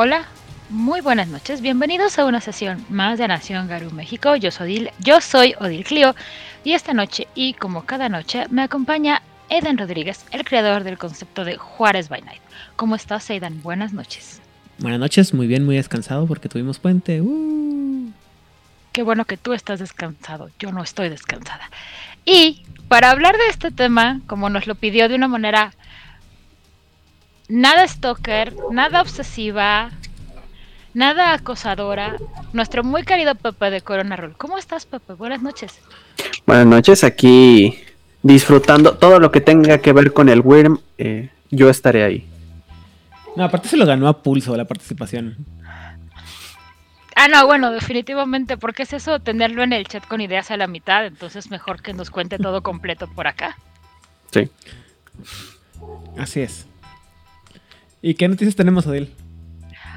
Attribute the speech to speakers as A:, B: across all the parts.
A: Hola, muy buenas noches, bienvenidos a una sesión más de Nación Garú México. Yo soy, Odil, yo soy Odil Clio y esta noche y como cada noche me acompaña Eden Rodríguez, el creador del concepto de Juárez by Night. ¿Cómo estás, Aidan? Buenas noches.
B: Buenas noches, muy bien, muy descansado porque tuvimos puente. Uh.
A: Qué bueno que tú estás descansado, yo no estoy descansada. Y para hablar de este tema, como nos lo pidió de una manera nada stalker, nada obsesiva, nada acosadora, nuestro muy querido Pepe de Corona Roll. ¿Cómo estás, Pepe? Buenas noches.
C: Buenas noches, aquí disfrutando todo lo que tenga que ver con el Wyrm, eh, yo estaré ahí.
B: No, aparte se lo ganó a pulso la participación.
A: Ah, no, bueno, definitivamente, porque es eso tenerlo en el chat con ideas a la mitad, entonces mejor que nos cuente todo completo por acá.
C: Sí.
B: Así es. ¿Y qué noticias tenemos, Odil?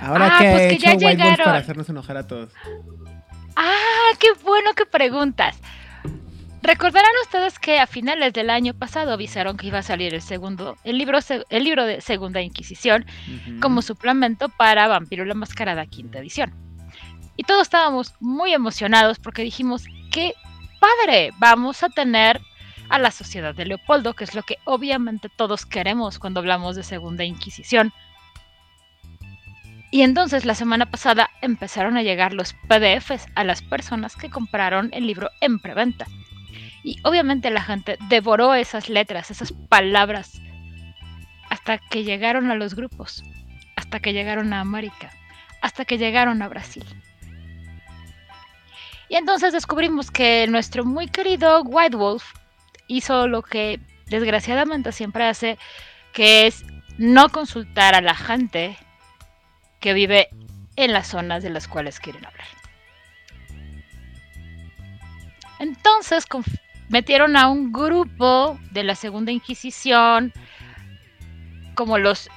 B: Ahora
A: Ah,
B: que ha
A: pues que
B: hecho
A: ya
B: White Wolf para hacernos enojar a todos.
A: Ah, qué bueno que preguntas. Recordarán ustedes que a finales del año pasado avisaron que iba a salir el segundo, el libro, el libro de Segunda Inquisición como suplemento para Vampiro la Mascarada quinta edición. Y todos estábamos muy emocionados porque dijimos, qué padre, vamos a tener a la sociedad de Leopoldo, que es lo que obviamente todos queremos cuando hablamos de Segunda Inquisición. Y entonces la semana pasada empezaron a llegar los PDFs a las personas que compraron el libro en preventa. Y obviamente la gente devoró esas letras, esas palabras, hasta que llegaron a los grupos, hasta que llegaron a América, hasta que llegaron a Brasil. Y entonces descubrimos que nuestro muy querido White Wolf hizo lo que desgraciadamente siempre hace, que es no consultar a la gente que vive en las zonas de las cuales quieren hablar. Entonces metieron a un grupo de la Segunda Inquisición, como los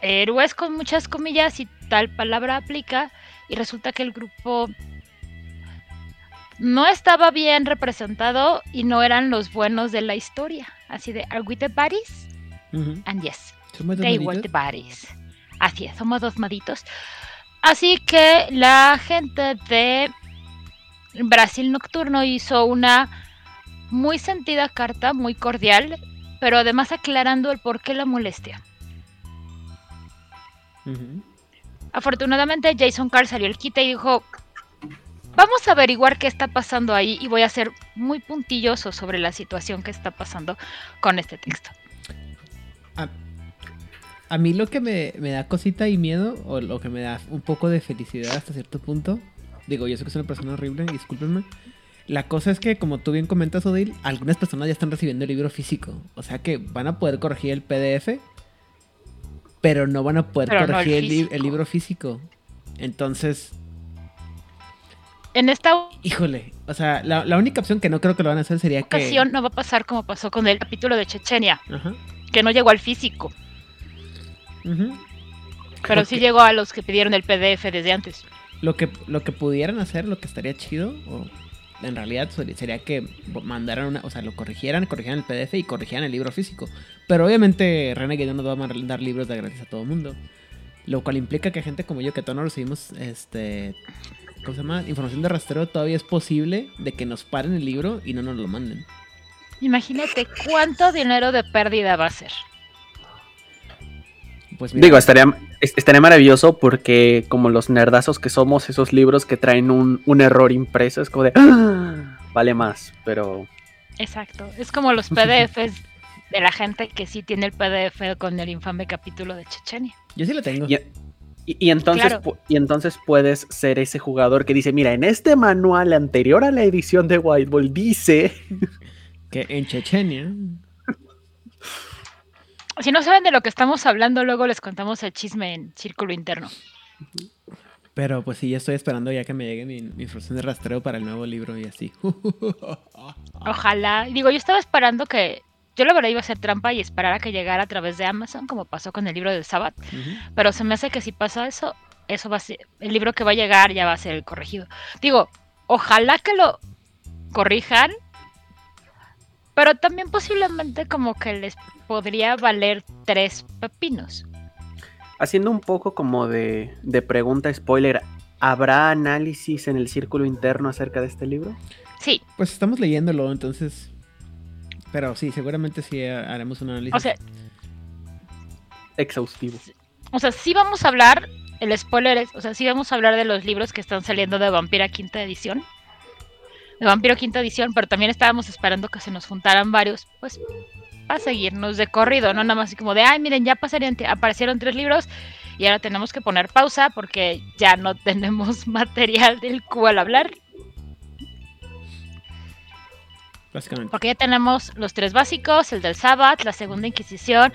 A: héroes con muchas comillas y tal palabra aplica, y resulta que el grupo no estaba bien representado y no eran los buenos de la historia. Así de, ¿are we the baddies?
B: Ujú.
A: And yes. They were the baddies. Así es, somos dos maditos. Así que la gente de Brasil Nocturno hizo una muy sentida carta, muy cordial, pero además aclarando el por qué la molestia. Afortunadamente Jason Carr salió el quite y dijo, vamos a averiguar qué está pasando ahí y voy a ser muy puntilloso sobre la situación que está pasando con este texto.
B: A, a mí lo que me, me da cosita y miedo, o lo que me da un poco de felicidad hasta cierto punto, digo, yo sé que soy una persona horrible, discúlpenme. La cosa es que, como tú bien comentas, Odil, algunas personas ya están recibiendo el libro físico. O sea que van a poder corregir el PDF, pero no van a poder
A: Pero no el
B: corregir el libro físico. Entonces,
A: En esta
B: híjole, o sea, la, la única opción que no creo que lo van a hacer sería que...
A: ocasión no va a pasar como pasó con el capítulo de Chechenia,
B: Ajá.
A: que no llegó al físico, pero sí llegó a los que pidieron el PDF desde antes.
B: Lo que, lo que pudieran hacer, lo que estaría chido, o en realidad sería- sería que mandaran una, o sea, lo corrigieran, corrigieran el PDF y corrigieran el libro físico. Pero obviamente Renegade no nos va a mandar libros de gratis a todo el mundo. Lo cual implica que gente como yo, que todos no recibimos, este, ¿cómo se llama? Información de rastreo, todavía es posible de que nos paren el libro y no nos lo manden.
A: Imagínate cuánto dinero de pérdida va a ser.
B: Pues mira,
C: Digo, estaría, es- estaría maravilloso porque como los nerdazos que somos, esos libros que traen un, un error impreso, es como de... "Ah, vale más, pero...
A: Exacto, es como los PDFs de la gente que sí tiene el PDF con el infame capítulo de Chechenia.
B: yo sí lo tengo.
C: Y- y entonces,
A: Claro.
C: y entonces puedes ser ese jugador que dice, mira, en este manual anterior a la edición de White Ball dice...
B: Que en Chechenia...
A: Si no saben de lo que estamos hablando, luego les contamos el chisme en círculo interno.
B: Pero pues sí, ya estoy esperando ya que me llegue mi, mi información de rastreo para el nuevo libro y así.
A: Ojalá. Digo, yo estaba esperando que. Yo la verdad iba a hacer trampa y esperar a que llegara a través de Amazon, como pasó con el libro del Sabbath.
B: Ujú.
A: Pero se me hace que si pasa eso, eso va a ser. El libro que va a llegar ya va a ser el corregido. Digo, ojalá que lo corrijan. Pero también posiblemente como que les podría valer tres pepinos.
C: Haciendo un poco como de, de pregunta spoiler, ¿habrá análisis en el círculo interno acerca de este libro?
A: Sí,
B: Pues estamos leyéndolo, entonces. Pero sí, seguramente sí ha- haremos un análisis.
A: o sea,
C: Exhaustivo.
A: o sea, sí vamos a hablar, el spoiler es, o sea, sí vamos a hablar de los libros que están saliendo de Vampira Quinta Edición. De Vampiro Quinta Edición, pero también estábamos esperando que se nos juntaran varios, pues, para seguirnos de corrido, no nada más así como de, ay, miren, ya pasarían, aparecieron tres libros y ahora tenemos que poner pausa porque ya no tenemos material del cual hablar,
B: básicamente.
A: porque ya tenemos los tres básicos, el del Sabbath, la Segunda Inquisición,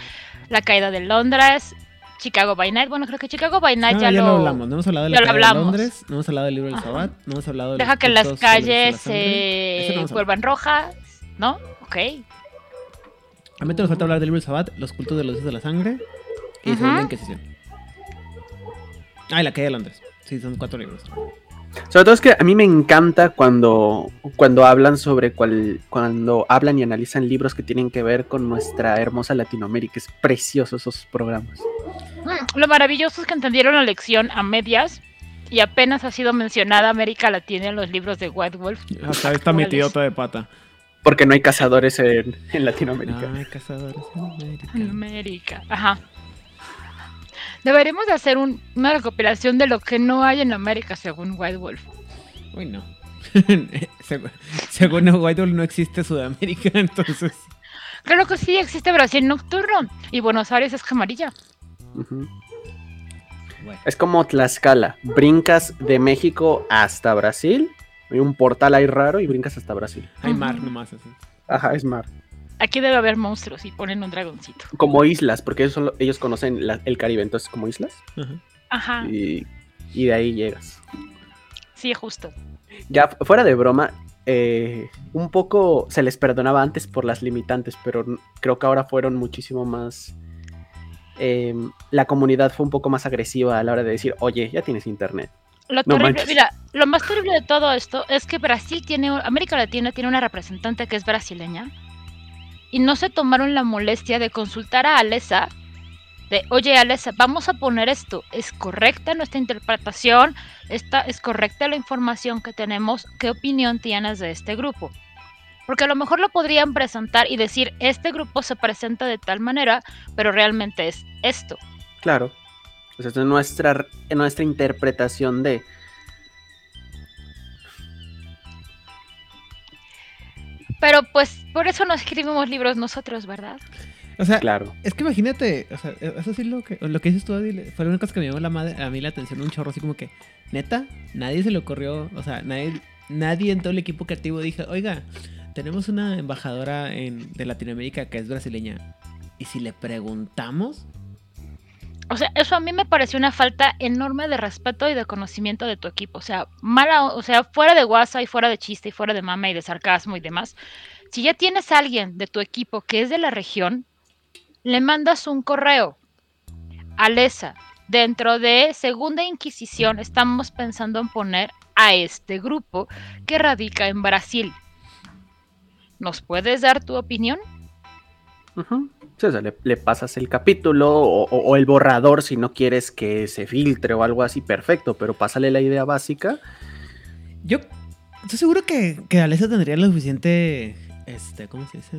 A: la caída de Londres, Chicago by Night, bueno, creo que Chicago by Night
B: No,
A: ya,
B: ya
A: lo...
B: hablamos. No hemos hablado de la caída. Londres, no hemos hablado del libro del
A: Ajá.
B: No hemos hablado de
A: Deja que las calles
B: no
A: se
B: hablado.
A: vuelvan rojas, ¿no? Ok.
B: A mí te nos falta hablar del libro del Sabbat, los cultos de los dioses de la sangre y. Segunda Inquisición. Ah, y la caída de Londres. Sí, son cuatro libros.
C: Sobre todo es que a mí me encanta cuando, cuando hablan sobre cual, cuando hablan y analizan libros que tienen que ver con nuestra hermosa Latinoamérica. Es precioso esos programas.
A: Mm, Lo maravilloso es que entendieron la lección a medias y apenas ha sido mencionada América Latina en los libros de White Wolf.
B: Hasta está
A: ¿Cuáles?
B: metidota de pata.
C: Porque no hay cazadores en, en Latinoamérica.
B: Ay, cazadores en América.
A: En América, ajá. Deberíamos de hacer un- una recopilación de lo que no hay en América según White Wolf.
B: Uy, no. Segu- Según White Wolf no existe Sudamérica, entonces.
A: Claro que sí, existe Brasil nocturno y Buenos Aires es camarilla.
B: Bueno.
C: Es como Tlaxcala. Brincas de México hasta Brasil. Hay un portal ahí raro y brincas hasta Brasil.
B: Hay mar nomás así.
C: Ajá, es mar.
A: Aquí debe haber monstruos y ponen un dragoncito.
C: Como islas, porque ellos, solo- ellos conocen la- el Caribe, entonces como islas.
B: Ajá.
A: Ajá,
C: Y, y de ahí llegas.
A: sí, justo.
C: Ya fu- fuera de broma, eh, un poco se les perdonaba antes por las limitantes, pero creo que ahora fueron muchísimo más... eh, la comunidad fue un poco más agresiva a la hora de decir, oye, ya tienes internet.
A: Lo
C: No
A: terrible, mira, lo más terrible de todo esto es que Brasil tiene, América Latina tiene una representante que es brasileña y no se tomaron la molestia de consultar a Alesa de, oye Alesa, vamos a poner esto, ¿es correcta nuestra interpretación? ¿Está, ¿Es correcta la información que tenemos? ¿Qué opinión tienes de este grupo? Porque a lo mejor lo podrían presentar y decir, este grupo se presenta de tal manera, pero realmente es esto.
C: Claro. Pues esta es nuestra, nuestra interpretación de...
A: Pero pues por eso no escribimos libros nosotros, ¿verdad?
B: O sea,
C: Claro.
B: es que imagínate, o sea, eso sí lo que, lo que dices tú, Adil, fue la única cosa que me llamó la madre, a mí la atención un chorro, así como que, neta, nadie se le ocurrió, o sea, nadie, nadie en todo el equipo creativo dijo, oiga, tenemos una embajadora en, de Latinoamérica que es brasileña, y si le preguntamos,
A: O sea, eso a mí me pareció una falta enorme de respeto y de conocimiento de tu equipo. O sea, mala, o sea, fuera de guasa y fuera de chiste y fuera de mama y de sarcasmo y demás. Si ya tienes a alguien de tu equipo que es de la región, le mandas un correo. Alesa, dentro de Segunda Inquisición estamos pensando en poner a este grupo que radica en Brasil. ¿Nos puedes dar tu opinión?
C: Ujú. Sí, o sea, le, le pasas el capítulo o, o- o el borrador si no quieres que se filtre o algo así, perfecto, pero pásale la idea básica.
B: yo estoy seguro que, que Alessa tendría lo suficiente, este, ¿cómo se dice?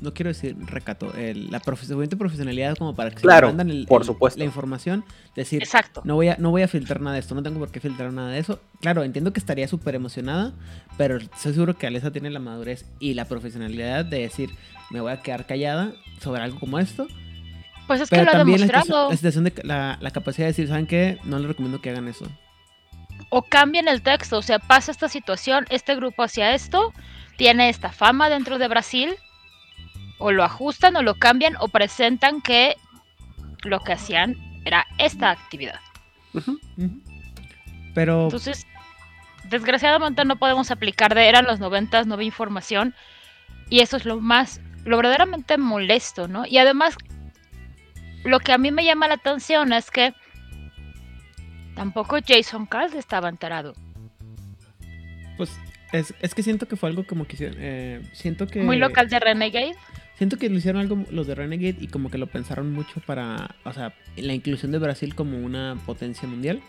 B: No quiero decir recato, el- la suficiente profesionalidad como para que
C: Claro,
B: mandan el-
C: por
B: el-
C: supuesto.
B: la información, decir,
A: Exacto.
B: No voy, a, no voy a filtrar nada de esto, no tengo por qué filtrar nada de eso. Claro, entiendo que estaría súper emocionada, pero estoy seguro que Alessa tiene la madurez y la profesionalidad de decir, me voy a quedar callada sobre algo como esto.
A: Pues es que lo ha
B: también
A: demostrado.
B: la, situación de la, la capacidad de decir, ¿saben qué? No les recomiendo que hagan eso.
A: o cambian el texto, o sea, pasa esta situación, este grupo hacia esto, tiene esta fama dentro de Brasil, o lo ajustan o lo cambian o presentan que lo que hacían era esta actividad.
B: Pero
A: Entonces, desgraciadamente no podemos aplicar de eran los noventas, no había información, y eso es lo más, lo verdaderamente molesto, ¿no? Y además, lo que a mí me llama la atención es que tampoco Jason Cast estaba enterado.
B: pues es, es que siento que fue algo como que eh, siento que...
A: Muy local de Renegade.
B: Siento que lo hicieron algo los de Renegade y como que lo pensaron mucho para, o sea, la inclusión de Brasil como una potencia mundial,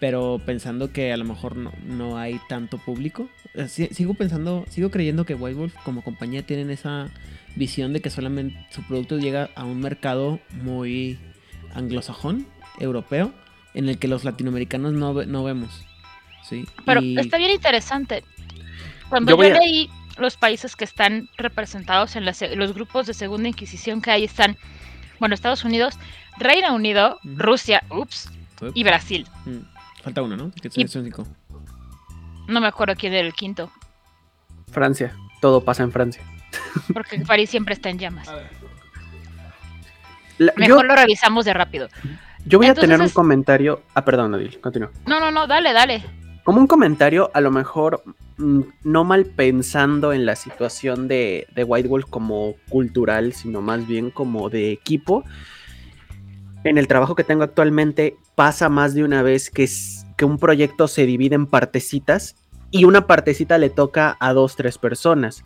B: pero pensando que a lo mejor no, no hay tanto público. Si- sigo pensando, sigo creyendo que White Wolf como compañía tienen esa visión de que solamente su producto llega a un mercado muy anglosajón, europeo, en el que los latinoamericanos no, ve- no vemos. ¿sí?
A: Pero
B: Y-
A: está bien interesante. Cuando
C: Yo
A: yo,
C: voy a-
A: leí los países que están representados en la se- los grupos de segunda inquisición que hay están, bueno, Estados Unidos, Reino Unido. Rusia, ups, y Brasil.
B: Mm, Falta uno, ¿no? Que
A: Y-
B: cinco.
A: No me acuerdo quién era el quinto,
C: Francia. Todo pasa en Francia.
A: porque París siempre está en llamas.
C: La- yo,
A: Mejor lo revisamos de rápido.
C: yo voy a tener un
A: es-
C: comentario. Ah, perdón, Odil, continúa.
A: No, no, no, dale, dale.
C: Como un comentario, a lo mejor mm, no mal pensando en la situación de, White Wolf como cultural, sino más bien como de equipo. En el trabajo que tengo actualmente pasa más de una vez que, que un proyecto se divide en partecitas y una partecita le toca a dos, tres personas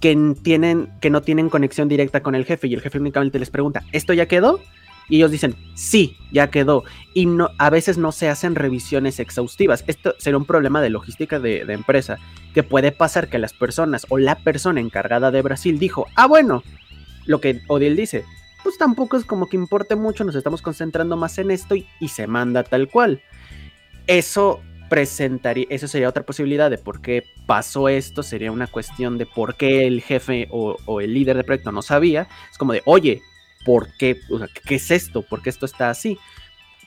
C: que, tienen, que no tienen conexión directa con el jefe y el jefe únicamente les pregunta, ¿esto ya quedó? Y ellos dicen, sí, ya quedó. Y no, a veces no se hacen revisiones exhaustivas. Esto será un problema de logística de, empresa, que puede pasar que las personas o la persona encargada de Brasil dijo, ah, bueno, lo que Odil dice, pues tampoco es como que importe mucho, nos estamos concentrando más en esto y, y se manda tal cual. Eso presentaría, eso sería otra posibilidad de por qué pasó esto, sería una cuestión de por qué el jefe o, o el líder de proyecto no sabía. Es como de, oye, ¿por qué? O sea, ¿qué es esto? ¿Por qué esto está así?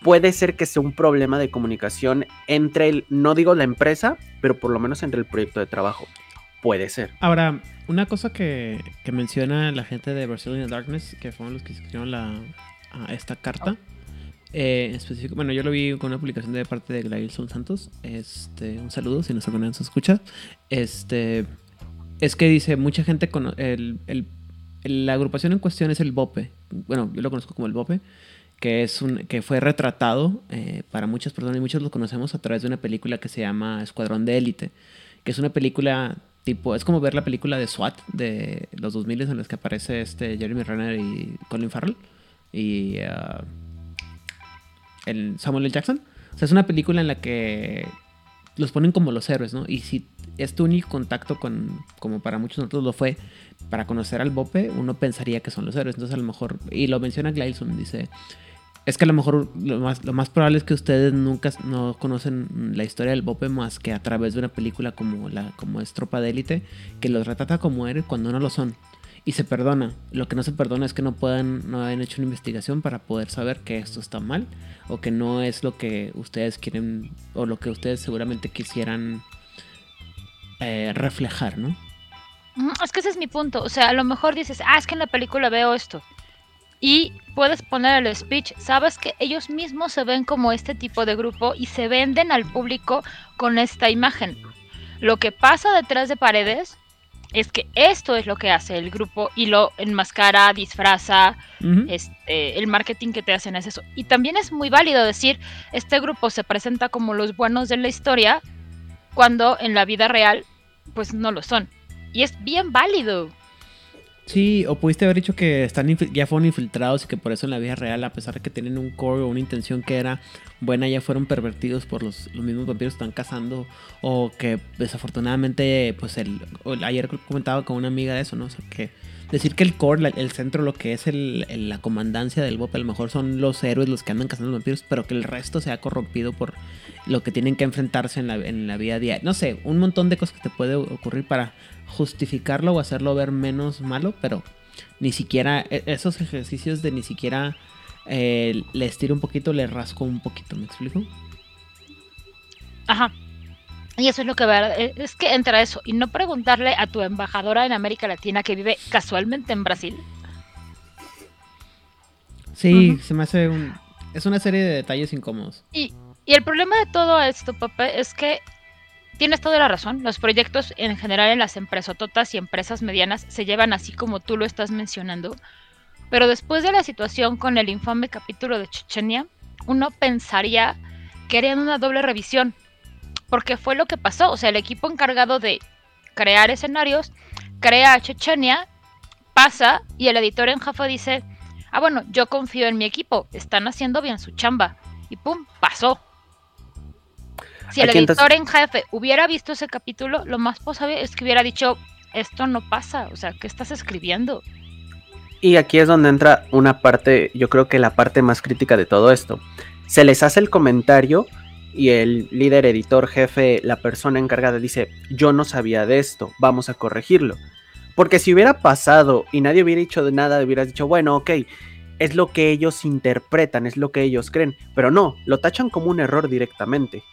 C: Puede ser que sea un problema de comunicación entre el, no digo la empresa, pero por lo menos entre el proyecto de trabajo. Puede ser.
B: Ahora, una cosa que, menciona la gente de Brazilian Darkness, que fueron los que escribieron la, a esta carta, eh, específico, bueno, yo lo vi con una publicación de parte de Glailson Santos, este, un saludo si nos alguna vez escucha, este, es que dice, mucha gente, el- la agrupación en cuestión es el BOPE, bueno, yo lo conozco como el BOPE, que, es un, que fue retratado eh, para muchas personas y muchos lo conocemos a través de una película que se llama Escuadrón de Élite, que es una película tipo, es como ver la película de SWAT de los 2000 en las que aparece este Jeremy Renner y Colin Farrell y ah, el Samuel L. Jackson. O sea, es una película en la que los ponen como los héroes, ¿no? Y si es tu único contacto con, como para muchos nosotros lo fue, para conocer al Bope, uno pensaría que son los héroes. Entonces a lo mejor, y lo menciona Glailson, dice, es que a lo mejor lo más, lo más probable es que ustedes nunca no conocen la historia del Bope más que a través de una película como, la, como es Tropa de Élite, que los retrata como héroes cuando no lo son. Y se perdona. Lo que no se perdona es que no puedan, no hayan hecho una investigación para poder saber que esto está mal o que no es lo que ustedes quieren o lo que ustedes seguramente quisieran eh, reflejar, ¿no?
A: Es que ese es mi punto. O sea, a lo mejor dices, ah, es que en la película veo esto. Y puedes poner el speech. Sabes que ellos mismos se ven como este tipo de grupo y se venden al público con esta imagen. Lo que pasa detrás de paredes es que esto es lo que hace el grupo y lo enmascara, disfraza. Este, el marketing que te hacen es eso. Y también es muy válido decir, este grupo se presenta como los buenos de la historia cuando en la vida real, pues no lo son. Y es bien válido.
B: Sí, o pudiste haber dicho que están ya fueron infiltrados y que por eso en la vida real, a pesar de que tienen un core o una intención que era buena, ya fueron pervertidos por los, los mismos vampiros que están cazando. O que desafortunadamente, pues el, ayer comentaba con una amiga de eso, ¿no? O sea, que decir que el core, el centro, lo que es el, la comandancia del BOP, a lo mejor son los héroes los que andan cazando vampiros, pero que el resto se ha corrompido por lo que tienen que enfrentarse en la, en la vida diaria. No sé, un montón de cosas que te puede ocurrir para justificarlo o hacerlo ver menos malo, pero ni siquiera e- esos ejercicios de ni siquiera eh, le estiro un poquito, le rasco un poquito, ¿me explico?
A: Ajá. Y eso es lo que va. eh, Es que entra eso. Y no preguntarle a tu embajadora en América Latina que vive casualmente en Brasil.
B: Sí, se me hace un... Es una serie de detalles incómodos.
A: Y, y el problema de todo esto, Pepe, es que tienes toda la razón. Los proyectos en general en las empresototas y empresas medianas se llevan así como tú lo estás mencionando. Pero después de la situación con el infame capítulo de Chechenia, uno pensaría que harían una doble revisión. Porque fue lo que pasó. O sea, el equipo encargado de crear escenarios crea a Chechenia, pasa y el editor en jefe dice, ah, bueno, yo confío en mi equipo, están haciendo bien su chamba. Y pum, pasó. Si el
C: Aquí
A: editor
C: entonces-
A: en jefe hubiera visto ese capítulo, lo más posible es que hubiera dicho, esto no pasa, o sea, ¿qué estás escribiendo?
C: Y aquí es donde entra una parte, yo creo que la parte más crítica de todo esto. Se les hace el comentario y el líder, editor, jefe, la persona encargada dice, yo no sabía de esto, vamos a corregirlo. Porque si hubiera pasado y nadie hubiera dicho de nada, hubieras dicho, bueno, ok, es lo que ellos interpretan, es lo que ellos creen. Pero no, lo tachan como un error directamente.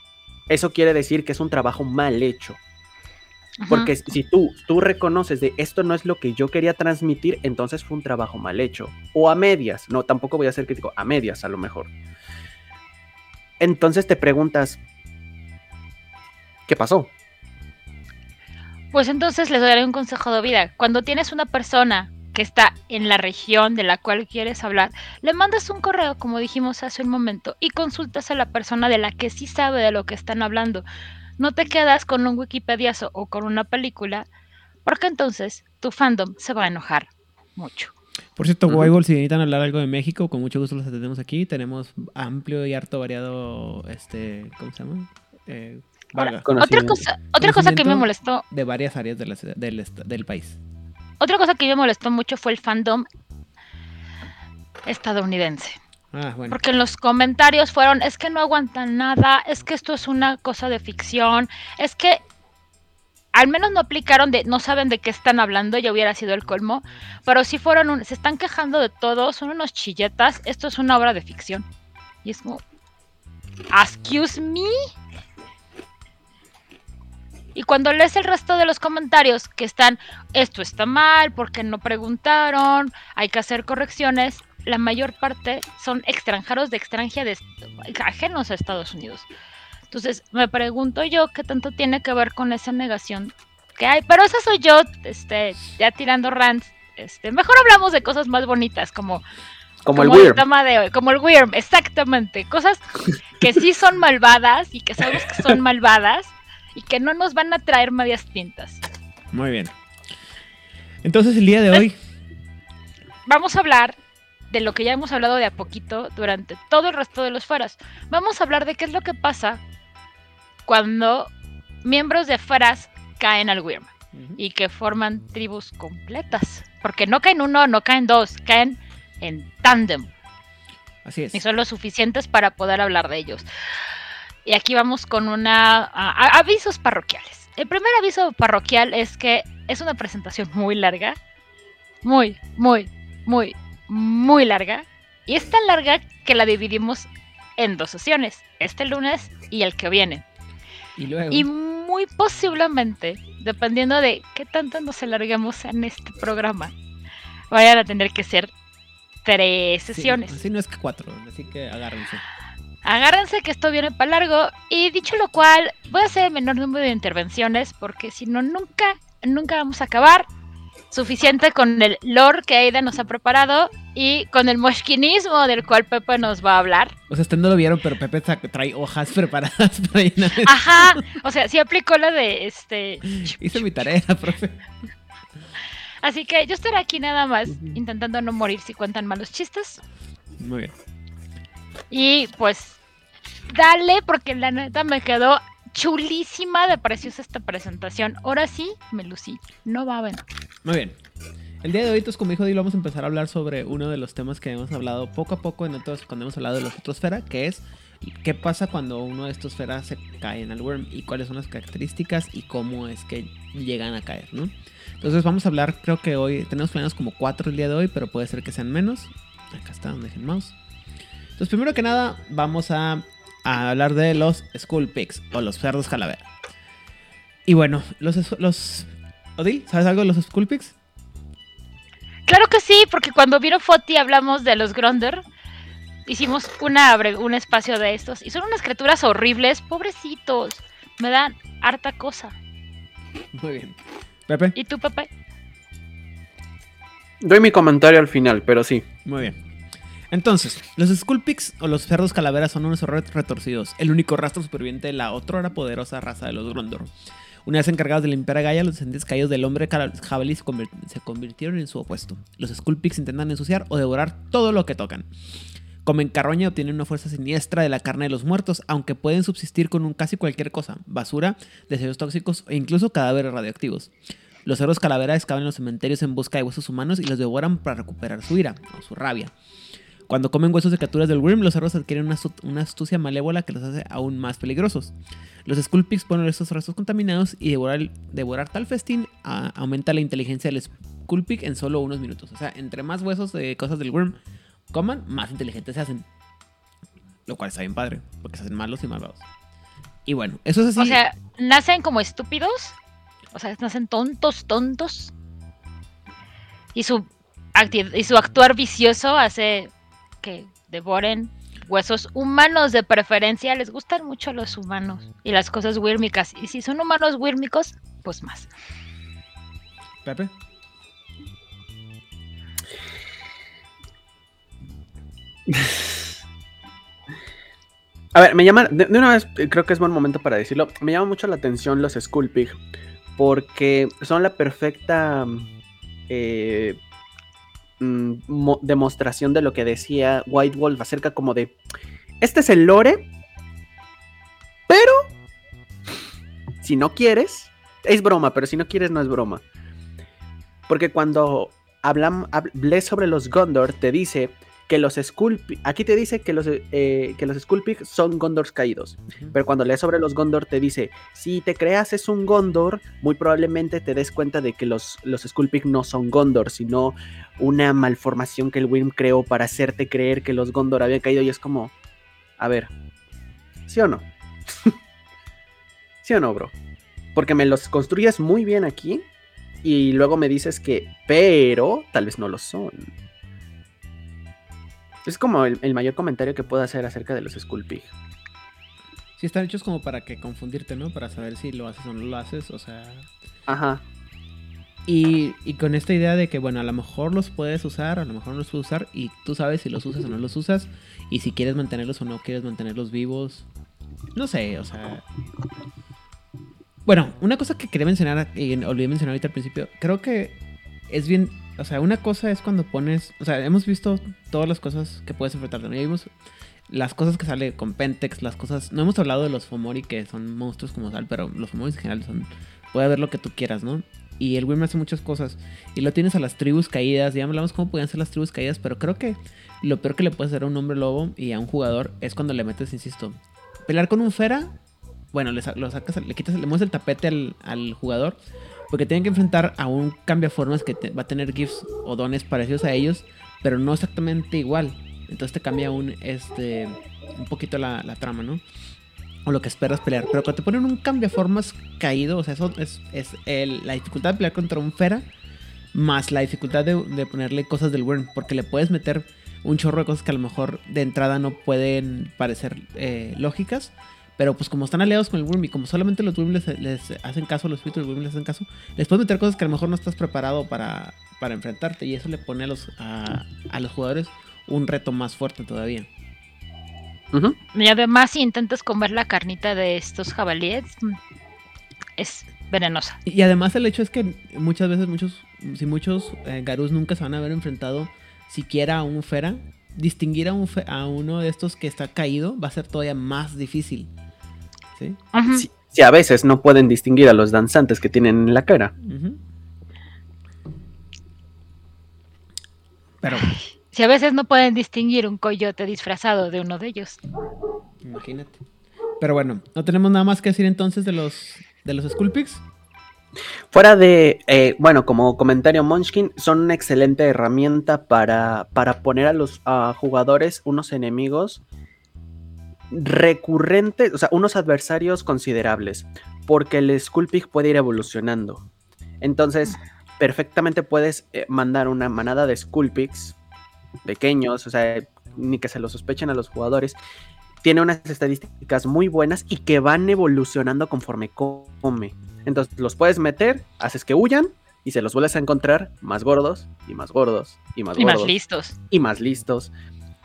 C: Eso quiere decir que es un trabajo mal hecho. Porque si tú, tú reconoces de esto no es lo que yo quería transmitir, entonces fue un trabajo mal hecho. O a medias. No, tampoco voy a ser crítico. A medias a lo mejor. Entonces te preguntas, ¿qué pasó?
A: Pues entonces les daré un consejo de vida. Cuando tienes una persona que está en la región de la cual quieres hablar, le mandas un correo, como dijimos hace un momento, y consultas a la persona de la que sí sabe de lo que están hablando. No te quedas con un Wikipediazo o con una película, porque entonces tu fandom se va a enojar mucho.
B: Por cierto,
C: Ujú.
B: Weibol, si necesitan hablar algo de México, con mucho gusto los atendemos aquí. Tenemos amplio y harto variado, este, ¿cómo se llama? Eh,
A: Ahora, Otra cosa, otra cosa que me molestó,
B: de varias áreas de la ciudad- del, del país.
A: Otra cosa que me molestó mucho fue el fandom estadounidense.
B: Ah, bueno.
A: Porque en los comentarios fueron, es que no aguantan nada, es que esto es una cosa de ficción, es que al menos no aplicaron de, no saben de qué están hablando, ya hubiera sido el colmo, pero sí fueron, un- se están quejando de todo, son unos chilletas, esto es una obra de ficción. Y es como, excuse me. Y cuando lees el resto de los comentarios que están, esto está mal, porque no preguntaron, hay que hacer correcciones, la mayor parte son extranjeros de extranjera, de, ajenos a Estados Unidos. Entonces, me pregunto yo qué tanto tiene que ver con esa negación que hay. Pero esa soy yo, este, ya tirando rants. Este, mejor hablamos de cosas más bonitas, como,
C: Como, el
A: el
C: Weird.
A: tema de hoy, como el Wyrm, exactamente. Cosas que sí son malvadas y que sabemos que son malvadas y que no nos van a traer medias tintas.
B: Muy bien. Entonces, el día de hoy,
A: vamos a hablar de lo que ya hemos hablado de a poquito durante todo el resto de los fueras. Vamos a hablar de qué es lo que pasa cuando miembros de fueras caen al Wyrm y que forman tribus completas. Porque no caen uno, no caen dos, caen en tándem
B: así es.
A: y son lo suficientes para poder hablar de ellos. Y aquí vamos con una a- a- avisos parroquiales. El primer aviso parroquial es que es una presentación muy larga, muy, muy, muy, muy larga. Y es tan larga que la dividimos en dos sesiones, este lunes y el que viene.
B: Y luego,
A: Y muy posiblemente, dependiendo de qué tanto nos alarguemos en este programa, vayan a tener que ser tres
B: sí,
A: sesiones.
B: así no es que cuatro, así que agárrense.
A: Agárrense que esto viene para largo. Y dicho lo cual, voy a hacer el menor número de intervenciones porque si no, nunca, nunca vamos a acabar. Suficiente con el lore que Aida nos ha preparado y con el mosquinismo del cual Pepe nos va a hablar.
B: O sea, ustedes no lo vieron, pero Pepe trae hojas preparadas para llenar.
A: Ajá, o sea, sí aplicó la de este.
B: Hice mi tarea, profe.
A: Así que yo estaré aquí nada más intentando no morir si cuentan malos chistes.
B: Muy bien.
A: Y pues, dale, porque la neta me quedó chulísima de preciosa esta presentación. Ahora sí, me lucí. No va a ver.
B: Muy bien. El día de hoy, como dijo Dilo, vamos a empezar a hablar sobre uno de los temas que hemos hablado poco a poco en otros, cuando hemos hablado de los otros Fera, que es qué pasa cuando uno de estos Fera se cae en el Worm y cuáles son las características y cómo es que llegan a caer, ¿no? Entonces vamos a hablar, creo que hoy tenemos planeados como cuatro el día de hoy, pero puede ser que sean menos. Acá está, donde dejen mouse. Entonces, primero que nada, vamos a, a hablar de los Skull Pigs o los cerdos calavera. Y bueno, los, los Odil, ¿sabes algo de los Skull Pigs?
A: Claro que sí, porque cuando vieron Foti hablamos de los Gronder. Hicimos una, un espacio de estos. Y son unas criaturas horribles, pobrecitos. Me dan harta cosa.
B: Muy bien. Pepe.
A: ¿Y tú, Pepe?
C: Doy mi comentario al final, pero sí.
B: Muy bien. Entonces, los Skullpigs o los cerdos calaveras son unos horrores retorcidos, el único rastro superviviente de la otrora poderosa raza de los Grondor. Una vez encargados de limpiar a Gaia, los descendientes caídos del hombre jabalí se, convirtieron en su opuesto. Los Skullpigs intentan ensuciar o devorar todo lo que tocan. Comen carroña y obtienen una fuerza siniestra de la carne de los muertos, aunque pueden subsistir con un casi cualquier cosa, basura, desechos tóxicos e incluso cadáveres radioactivos. Los héroes calaveras excavan los cementerios en busca de huesos humanos y los devoran para recuperar su ira o su rabia. Cuando comen huesos de criaturas del Wyrm, los cerros adquieren una, astucia malévola que los hace aún más peligrosos. Los Skullpigs ponen estos restos contaminados y devorar, devorar tal festín aumenta la inteligencia del Skullpig en solo unos minutos. O sea, entre más huesos de cosas del Wyrm coman, más inteligentes se hacen. Lo cual está bien padre, porque se hacen malos y malvados. Y bueno, eso es así.
A: O sea, nacen como estúpidos. O sea, nacen tontos, tontos. Y su actuar vicioso hace que devoren huesos humanos de preferencia. Les gustan mucho los humanos y las cosas wírmicas. Y si son humanos wírmicos, pues más.
B: Pepe.
C: A ver, me llama, de, una vez creo que es buen momento para decirlo, me llama mucho la atención los Skullpig, porque son la perfecta eh, mm, demostración de lo que decía White Wolf acerca como de, este es el lore, pero si no quieres, es broma, pero si no quieres no es broma. Porque cuando hablan, hablé sobre los Gondor, te dice que los Sculpig, aquí te dice que los, eh, que los Sculpig son Gondors caídos, pero cuando lees sobre los Gondor te dice, si te creas es un Gondor, muy probablemente te des cuenta de que los, los Sculpig no son Gondor, sino una malformación que el Wyrm creó para hacerte creer que los Gondor habían caído y es como, a ver, ¿sí o no? ¿Sí o no, bro? Porque me los construyes muy bien aquí y luego me dices que, pero tal vez no lo son. Es como el, mayor comentario que puedo hacer acerca de los Skullpig.
B: Sí, están hechos como para que confundirte, ¿no? Para saber si lo haces o no lo haces, o sea...
C: Ajá.
B: Y, con esta idea de que, bueno, a lo mejor los puedes usar, a lo mejor no los puedes usar, y tú sabes si los usas o no los usas, y si quieres mantenerlos o no quieres mantenerlos vivos. No sé, o sea... Bueno, una cosa que quería mencionar, y olvidé mencionar ahorita al principio, creo que es bien o sea, una cosa es cuando pones. O sea, hemos visto todas las cosas que puedes enfrentar. Ya vimos las cosas que sale con Pentex, las cosas. No hemos hablado de los Fomori, que son monstruos como tal, pero los Fomori en general son. Puede haber lo que tú quieras, ¿no? Y el Wim hace muchas cosas. Y lo tienes a las tribus caídas. Ya hablamos cómo pueden ser las tribus caídas, pero creo que lo peor que le puede hacer a un hombre lobo y a un jugador es cuando le metes, insisto, pelear con un Fera. Bueno, le, lo sacas, le quitas, le mueves el tapete al jugador porque tienen que enfrentar a un cambiaformas que va a tener gifs o dones parecidos a ellos, pero no exactamente igual. Entonces te cambia un, este, un poquito la, trama, ¿no? O lo que esperas pelear. Pero cuando te ponen un cambiaformas caído, o sea, eso es, es la dificultad de pelear contra un Fera, más la dificultad de, ponerle cosas del Wyrm, porque le puedes meter un chorro de cosas que a lo mejor de entrada no pueden parecer eh, lógicas pero pues como están aliados con el Wyrm y como solamente los Wyrm les, hacen caso, los espíritus del Wyrm les hacen caso, les puedes meter cosas que a lo mejor no estás preparado para, para enfrentarte. Y eso le pone a los, a, los jugadores un reto más fuerte todavía.
A: Y además si intentas comer la carnita de estos jabalíes, mm, es venenosa.
B: Y además el hecho es que muchas veces muchos, si muchos eh, Garus nunca se van a haber enfrentado siquiera a un Fera, distinguir a, un, a uno de estos que está caído va a ser todavía más difícil.
C: ¿Sí? a veces no pueden distinguir a los danzantes que tienen en la cara.
A: Pero. Si a veces no pueden distinguir un coyote disfrazado de uno de ellos.
B: Imagínate. Pero bueno, no tenemos nada más que decir entonces de los de los Skullpigs.
C: Fuera de, eh, bueno, como comentario Munchkin, son una excelente herramienta para, para poner a los jugadores unos enemigos recurrentes, o sea, unos adversarios considerables, porque el Skullpig puede ir evolucionando. Entonces, perfectamente puedes eh, mandar una manada de Skullpigs pequeños, o sea, ni que se lo sospechen a los jugadores. Tiene unas estadísticas muy buenas y que van evolucionando conforme come. Entonces los puedes meter, haces que huyan y se los vuelves a encontrar más gordos y más gordos y más gordos.
A: Y más listos.
C: Y más listos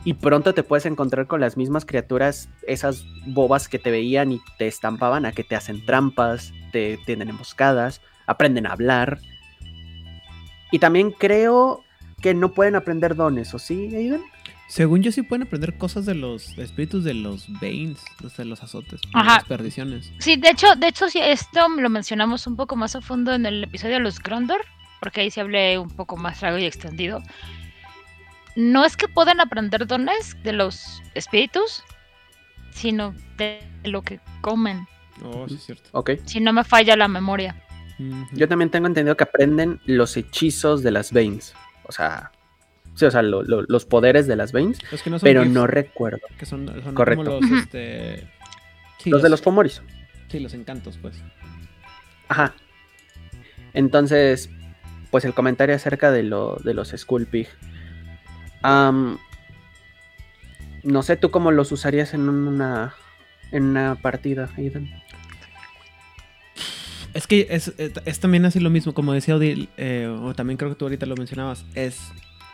C: y pronto te puedes encontrar con las mismas criaturas, esas bobas que te veían y te estampaban a que te hacen trampas te tienen emboscadas, aprenden a hablar. Y también creo que no pueden aprender dones, ¿o sí, Aiden?
B: Según yo sí pueden aprender cosas de los espíritus de los Banes, de los azotes, de
A: Ajá.
B: las perdiciones.
A: Sí, de hecho, de hecho, sí, esto lo mencionamos un poco más a fondo en el episodio de los Grondor, porque ahí sí hablé un poco más largo y extendido. No es que puedan aprender dones de los espíritus, sino de lo que comen,
B: Oh, sí es cierto.
C: Ok.
A: si no me falla la memoria.
C: Yo también tengo entendido que aprenden los hechizos de las Veins. O sea, sí, o sea, lo- lo- los poderes de las Veins,
B: que no
C: pero
B: gifs,
C: no recuerdo.
B: que son, son
C: Correcto.
B: como los, este... sí,
C: los de los Fomoris.
B: Sí, los encantos, pues.
C: Ajá. Entonces, pues el comentario acerca de, lo, de los Skullpig. No sé tú cómo los usarías en una, en una partida, Aiden.
B: Es que es, es- es también así lo mismo, como decía Odil, eh, o también creo que tú ahorita lo mencionabas, es,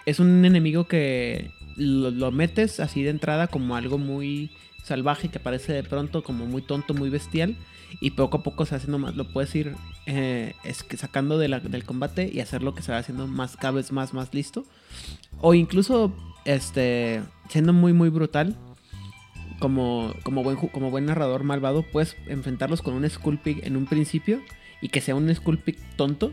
B: es un enemigo que lo, lo metes así de entrada como algo muy salvaje que aparece de pronto como muy tonto, muy bestial, y poco a poco se haciendo más, lo puedes ir eh, es sacando del combate y hacerlo que se va haciendo más, cada vez más, más listo, o incluso este, siendo muy, muy brutal. Como, como, buen, como buen narrador malvado, puedes enfrentarlos con un Skullpig en un principio y que sea un Skullpig tonto.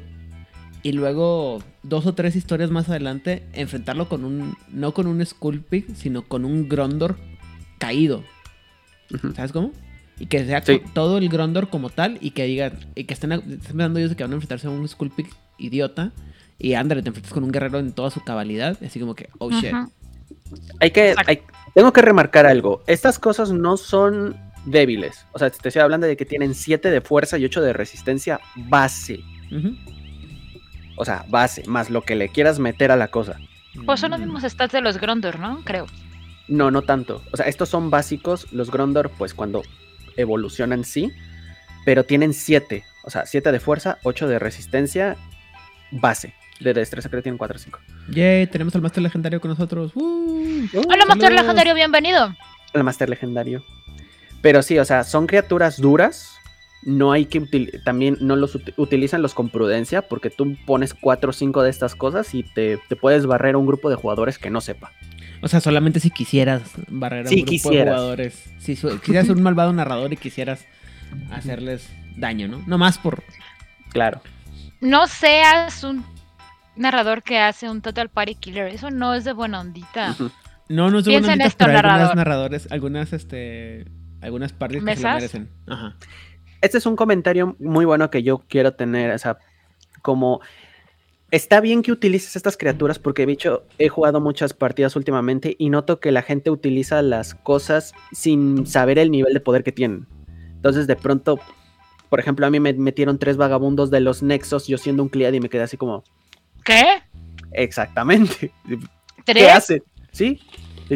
B: Y luego, dos o tres historias más adelante, enfrentarlo con un. No con un Skullpig, sino con un Grondor caído. ¿Sabes cómo? Y que sea
C: Sí.
B: todo el Grondor como tal y que digan. Y que estén, estén pensando ellos de que van a enfrentarse a un Skullpig idiota. Y ándale, te enfrentas con un guerrero en toda su cabalidad. Así como que, oh shit.
C: Hay que, hay- tengo que remarcar algo. Estas cosas no son débiles. O sea, te estoy hablando de que tienen 7 de fuerza y 8 de resistencia base. O sea, base, más lo que le quieras meter a la cosa.
A: Pues son los mismos stats de los Grondor, ¿no? Creo.
C: No, no tanto. O sea, estos son básicos. Los Grondor, pues cuando evolucionan, sí. Pero tienen 7. O sea, 7 de fuerza, 8 de resistencia base. De destreza creo que tienen 4 o 5.
B: Yay, tenemos al Master Legendario con nosotros. ¡Uh!
A: Hola, Master
B: saludos.
A: Legendario, bienvenido.
C: El Master Legendario. Pero sí, o sea, son criaturas duras. No hay que también no los ut- utilizan los con prudencia porque tú pones 4 o 5 de estas cosas y te, te puedes barrer a un grupo de jugadores que no sepa.
B: O sea, solamente si quisieras barrer a un grupo de
C: quisieras.
B: jugadores. Si su- quisieras ser un malvado narrador y quisieras hacerles daño, ¿no? No más por.
C: Claro.
A: No seas un narrador que hace un Total Party Killer. Eso no es de buena ondita.
B: No, no es de
A: Piensa
B: buenas
A: en esto,
B: pero hay algunas
A: narrador.
B: narradores, algunas, este. Algunas partes que se merecen. Ajá.
C: Este es un comentario muy bueno que yo quiero tener, o sea, como está bien que utilices estas criaturas porque hecho he jugado muchas partidas últimamente y noto que la gente utiliza las cosas sin saber el nivel de poder que tienen. Entonces de pronto, por ejemplo, a mí me metieron tres vagabundos de los Nexos, yo siendo un Clead y me quedé así como,
A: ¿Qué?
C: exactamente, ¿qué
A: ¿Tres?
C: hacen? ¿Sí?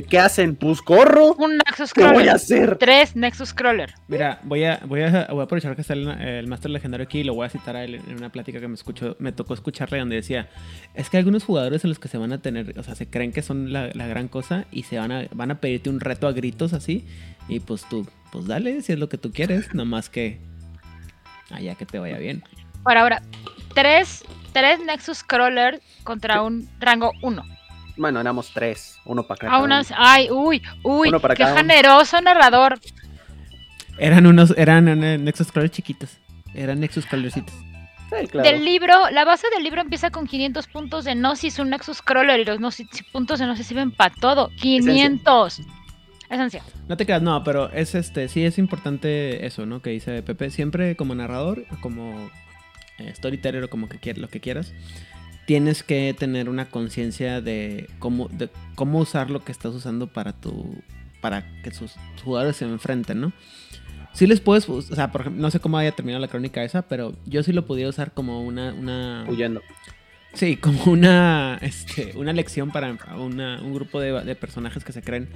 C: ¿Qué hacen? Pues corro,
A: Un Nexus
C: ¿qué voy a
A: Crawler.
C: hacer?
A: Tres Nexus Crawler.
B: Mira, voy a, voy a, voy a aprovechar que está el, el Master Legendario aquí y lo voy a citar a él en una plática que me escuchó, me tocó escucharle donde decía, es que algunos jugadores en los que se van a tener, o sea, se creen que son la, la gran cosa y se van a, van a pedirte un reto a gritos así y pues tú, pues dale, si es lo que tú quieres, nomás que allá que te vaya bien.
A: Por ahora, tres, tres Nexus Crawler contra un rango 1.
C: Bueno, éramos tres, uno para cada uno.
A: ay, uy, uy,
C: Uno para
A: qué
C: cada uno.
A: generoso narrador.
B: Eran unos, eran Nexus Crawlers chiquitos, eran Nexus Crawlercitos.
C: Sí, claro.
A: Del libro, la base del libro empieza con 500 puntos de Gnosis, un Nexus Crawler y los Gnosis, puntos de Gnosis sirven para todo. 500. Esencia.
B: No te quedas, no, pero es este, sí es importante eso, ¿no? Que dice Pepe, siempre como narrador, como eh, storyteller o como que lo que quieras, tienes que tener una conciencia de cómo, de cómo usar lo que estás usando para tu, para que sus jugadores se enfrenten, ¿no? Sí les puedes, o sea, por ejemplo, no sé cómo haya terminado la crónica esa, pero yo sí lo podía usar como una, una,
C: Huyendo.
B: Sí, como una, este, una lección para una- un grupo de, de personajes que se creen.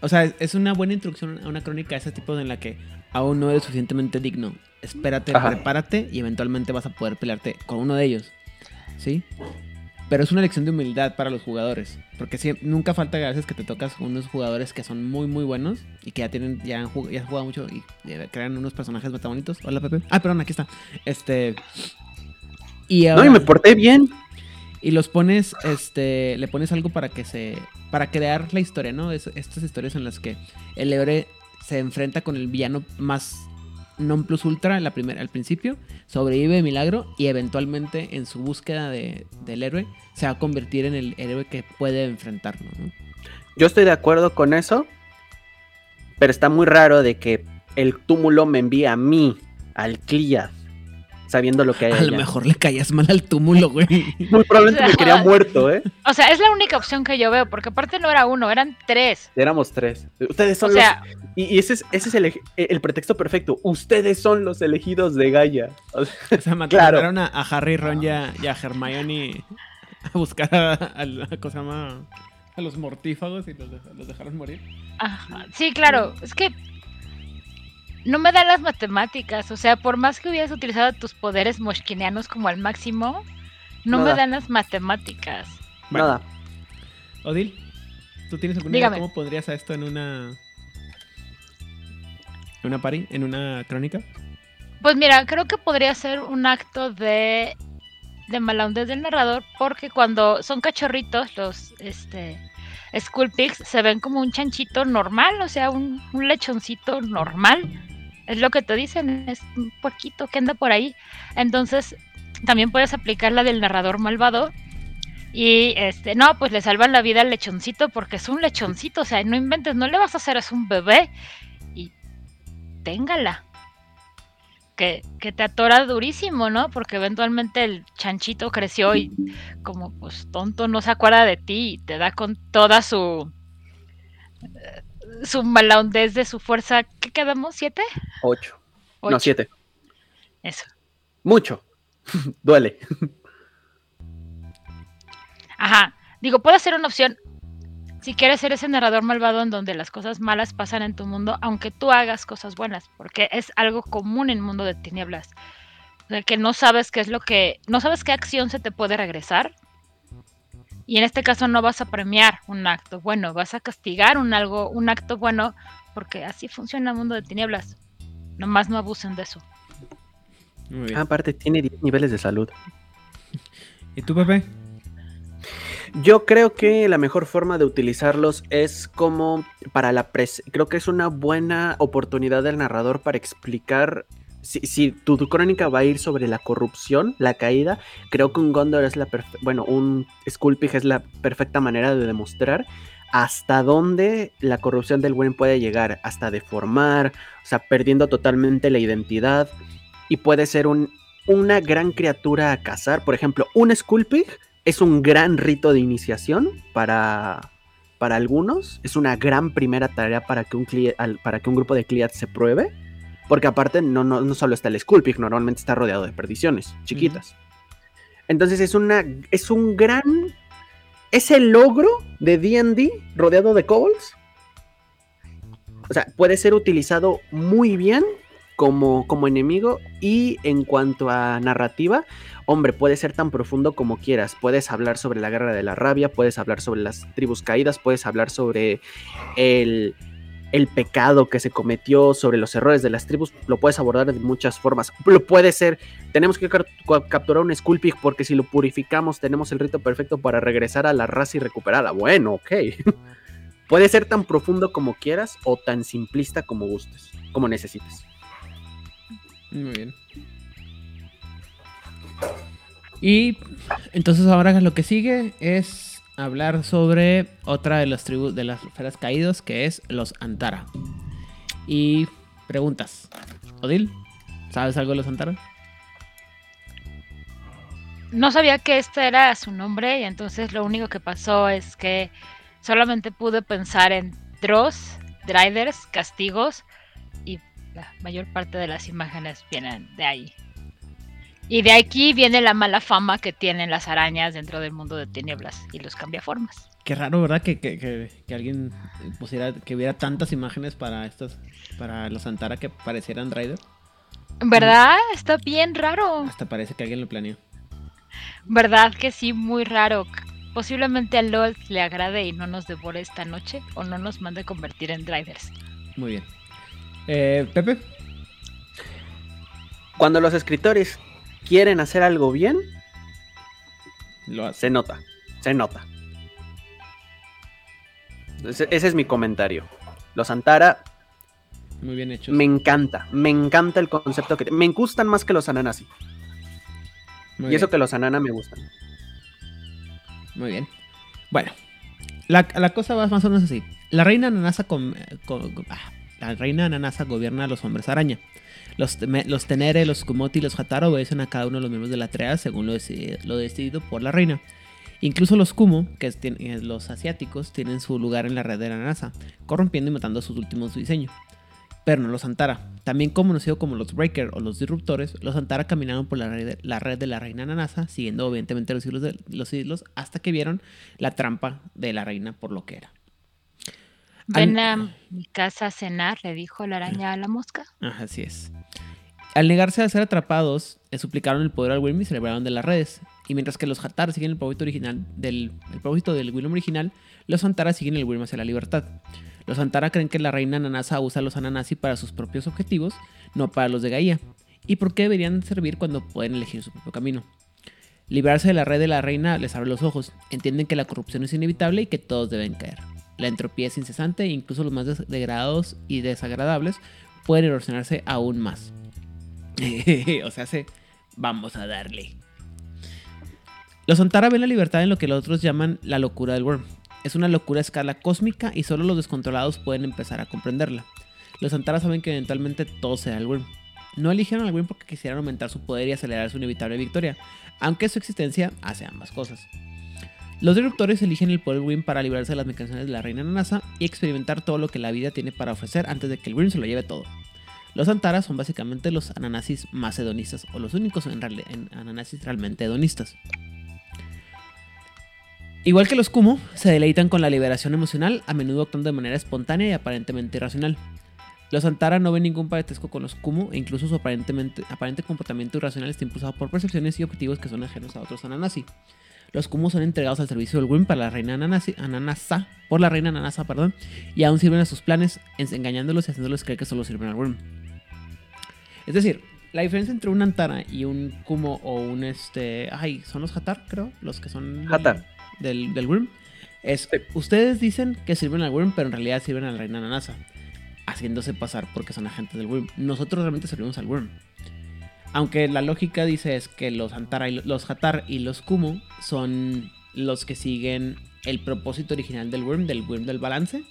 B: O sea, es- es una buena introducción a una crónica de ese tipo en la que aún no eres suficientemente digno. Espérate,
C: Ajá.
B: prepárate y eventualmente vas a poder pelearte con uno de ellos. ¿Sí? Pero es una lección de humildad para los jugadores. Porque sí, nunca falta a veces que te tocas unos jugadores que son muy, muy buenos y que ya tienen, ya han, jug- ya han jugado mucho y crean unos personajes meta bonitos. Hola, Pepe. Ah, perdón, aquí está. Este. Y
C: No, y me porté bien.
B: y los pones, este, le pones algo para que se, para crear la historia, ¿no? Es- estas historias en las que el héroe se enfrenta con el villano más non plus ultra la primera, al principio, sobrevive milagro y eventualmente en su búsqueda de- del héroe se va a convertir en el héroe que puede enfrentarlo.
C: Yo estoy de acuerdo con eso, pero está muy raro de que el túmulo me envíe a mí, al Cliad, sabiendo lo que hay
B: A lo mejor le caías mal al túmulo, güey.
C: Muy probablemente me quería muerto, ¿eh?
A: O sea, es la única opción que yo veo, porque aparte no era uno, eran tres.
C: Éramos tres. Ustedes
A: O
C: son
A: sea,
C: los... Y, y ese es, ese es el, ej- el pretexto perfecto. Ustedes son los elegidos de Gaia. O sea,
B: O sea,
C: Claro.
B: a, a Harry, Ron y a, y a Hermione a buscar a, a la- ¿cómo se llama? A los mortífagos y los, los dejaron morir.
A: ajá, sí, claro, es que no me dan las matemáticas. O sea, por más que hubieras utilizado tus poderes moshkinianos como al máximo, no me dan las matemáticas.
B: Bueno,
C: Nada.
B: Odil, ¿tú tienes alguna idea cómo pondrías a esto en una. en una pari? ¿En una crónica?
A: Pues mira, creo que podría ser un acto de, de malhondez del narrador, porque cuando son cachorritos, los este Skull Pigs se ven como un chanchito normal, o sea, un, un lechoncito normal. Es lo que te dicen, es un puerquito que anda por ahí. Entonces, también puedes aplicar la del narrador malvado. Y este, no, pues le salvan la vida al lechoncito porque es un lechoncito, o sea, no inventes, no le vas a hacer, es un bebé. Y téngala que, que te atora durísimo, ¿no? Porque eventualmente el chanchito creció y como pues tonto no se acuerda de ti y te da con toda su su malahondez de su fuerza. ¿Qué quedamos? ¿Siete?
C: Ocho.
A: Ocho.
C: No, siete.
A: Eso.
C: Mucho. Duele.
A: Ajá. Digo, puede ser una opción. Si quieres ser ese narrador malvado en donde las cosas malas pasan en tu mundo, aunque tú hagas cosas buenas, porque es algo común en el mundo de tinieblas. O sea, que no sabes qué es lo que. No sabes qué acción se te puede regresar. Y en este caso no vas a premiar un acto bueno, vas a castigar un algo, un acto bueno, porque así funciona el mundo de tinieblas. Nomás no abusen de eso.
B: Muy bien.
C: Aparte, tiene 10 niveles de salud.
B: ¿Y tú, Pepe?
C: Yo creo que la mejor forma de utilizarlos es como para la pres creo que es una buena oportunidad del narrador para explicar si, tu, crónica va a ir sobre la corrupción, la caída, creo que un Gondor es la bueno, un Sculpig es la perfecta manera de demostrar hasta dónde la corrupción del buen puede llegar, hasta deformar, o sea, perdiendo totalmente la identidad y puede ser un, una gran criatura a cazar, por ejemplo, un Sculpig es un gran rito de iniciación para, para algunos. Es una gran primera tarea para que un, para que un grupo de Cleats se pruebe. Porque aparte no, no, no solo está el Sculpig, normalmente está rodeado de perdiciones chiquitas. Entonces es una. es un gran. Es el logro de DD rodeado de kobolds. O sea, puede ser utilizado muy bien como, como enemigo. Y en cuanto a narrativa, hombre, puede ser tan profundo como quieras. Puedes hablar sobre la guerra de la rabia, puedes hablar sobre las tribus caídas, puedes hablar sobre el, el pecado que se cometió, sobre los errores de las tribus. Lo puedes abordar de muchas formas. Lo puede ser, tenemos que capturar un Sculpig porque si lo purificamos tenemos el rito perfecto para regresar a la raza y recuperarla. Bueno, ok. puede ser tan profundo como quieras o tan simplista como gustes, como necesites.
B: Muy bien. Y entonces ahora lo que sigue es hablar sobre otra de las tribus de las feras caídos que es los Antara. Y preguntas. Odil, ¿sabes algo de los Antara?
A: No sabía que este era su nombre y entonces lo único que pasó es que solamente pude pensar en Dross, Driders, castigos y la mayor parte de las imágenes vienen de ahí. Y de aquí viene la mala fama que tienen las arañas dentro del mundo de tinieblas y los cambiaformas.
B: Qué raro, ¿verdad? Que, que- que- que alguien pusiera, que hubiera tantas imágenes para estos, para los Antara que parecieran Rider.
A: ¿Verdad? Está bien raro.
B: Hasta parece que alguien lo planeó.
A: ¿Verdad que sí? Muy raro. Posiblemente a LOL le agrade y no nos devore esta noche o no nos mande convertir en drivers.
B: Muy bien. Eh, Pepe.
C: Cuando los escritores quieren hacer algo bien,
B: Lo hace.
C: se nota, se nota. Ese, ese es mi comentario. Los Antara
B: Muy bien hecho.
C: me encanta, me encanta el concepto que... Me gustan más que los Ananasi.
B: Muy
C: y eso que los Anana me gustan.
B: Muy bien. Bueno, la, la cosa va más o menos así. La reina Ananasa con, con- ah, la reina Ananasa gobierna a los hombres araña. Los, Tenere, los Kumoti y los Hatara obedecen a cada uno de los miembros de la Trea según lo, decidi- lo decidido por la reina. Incluso los Kumo, que es- eh, los asiáticos, tienen su lugar en la red de la Ananasa, corrompiendo y matando a sus últimos diseños. Pero no los Antara. También conocido como los Breaker o los Disruptores, los Antara caminaron por la red, de, la red de la reina Nanasa, siguiendo evidentemente los siglos, de, los siglos, hasta que vieron la trampa de la reina por lo que era.
A: Ven a mi casa a cenar, le dijo la araña a la mosca.
B: Ajá, así es. Al negarse a ser atrapados, suplicaron el poder al Wyrm y se libraron de las redes. Y mientras que los Hatar siguen el propósito original del el propósito del original, los Antara siguen el Wyrm hacia la libertad. Los Antara creen que la reina Nanasa usa a los Ananasi para sus propios objetivos, no para los de Gaia. ¿Y por qué deberían servir cuando pueden elegir su propio camino? Librarse de la red de la reina les abre los ojos. Entienden que la corrupción es inevitable y que todos deben caer. La entropía es incesante e incluso los más degradados y desagradables pueden erosionarse aún más. o sea, se vamos a darle. Los Antara ven la libertad en lo que los otros llaman la locura del Worm. Es una locura a escala cósmica y solo los descontrolados pueden empezar a comprenderla. Los Antara saben que eventualmente todo será el Worm. No eligieron al Worm porque quisieran aumentar su poder y acelerar su inevitable victoria, aunque su existencia hace ambas cosas. Los disruptores eligen el poder Wyrm para librarse de las mecanismos de la reina Nanasa y experimentar todo lo que la vida tiene para ofrecer antes de que el Wyrm se lo lleve todo. Los Antaras son básicamente los Ananasis más hedonistas, o los únicos en, en Ananasis realmente hedonistas. Igual que los Kumo, se deleitan con la liberación emocional, a menudo actuando de manera espontánea y aparentemente irracional. Los Antara no ven ningún parentesco con los Kumo e incluso su aparente comportamiento irracional está impulsado por percepciones y objetivos que son ajenos a otros Ananasi. Los Kumo son entregados al servicio del Wyrm para la reina Ananasi, Ananasa, por la reina Ananasa, perdón, y aún sirven a sus planes, en- engañándolos y haciéndolos creer que solo sirven al Wyrm. Es decir, la diferencia entre un Antara y un Kumo o un este. Ay, son los Hatar, creo. Los que son. del-
C: Hatar.
B: Del, del Wyrm. Es.
C: Sí.
B: Ustedes dicen que sirven al Wyrm, pero en realidad sirven a la reina Nanasa. Haciéndose pasar porque son agentes del Wyrm. Nosotros realmente servimos al Wyrm. Aunque la lógica dice es que los Antara y los Hatar y los Kumo son los que siguen el propósito original del Wyrm, del Wyrm del balance.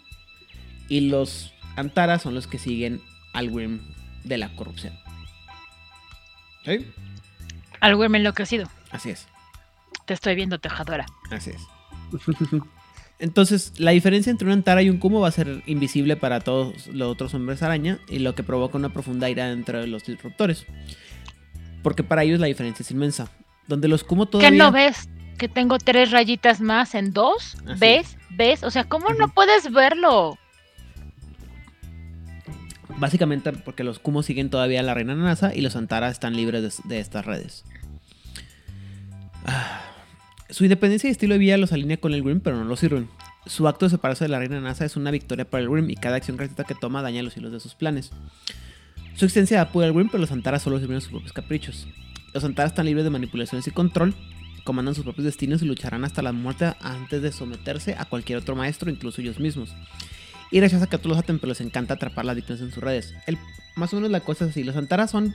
B: Y los Antara son los que siguen al Wyrm de la corrupción. ¿Sí?
A: Al Wyrm enloquecido.
B: Así es,
A: Te estoy viendo, tejadora.
B: así es. Entonces, la diferencia entre un Antara y un Kumo va a ser invisible para todos los otros hombres araña y lo que provoca una profunda ira dentro de los disruptores. Porque para ellos la diferencia es inmensa. Donde los Kumo todavía...
A: ¿Qué no ves? Que tengo tres rayitas más en dos.
B: Así
A: ¿Ves? ¿Ves? O sea, ¿cómo no puedes verlo?
B: Básicamente porque los Kumo siguen todavía a la reina Nanasa y los Antara están libres de, de estas redes. Ah, Su independencia y estilo de vida los alinea con el Grim, pero no lo sirven. Su acto de separarse de la reina Nanasa es una victoria para el Grim y cada acción gratuita que toma daña los hilos de sus planes. Su existencia da poder al Grim, pero los Antara solo sirven a sus propios caprichos. Los Antara están libres de manipulaciones y control, comandan sus propios destinos y lucharán hasta la muerte antes de someterse a cualquier otro maestro, incluso ellos mismos y rechaza que a todos los aten, pero les encanta atrapar las víctimas en sus redes. El, más o menos la cosa es así. Los Antaras son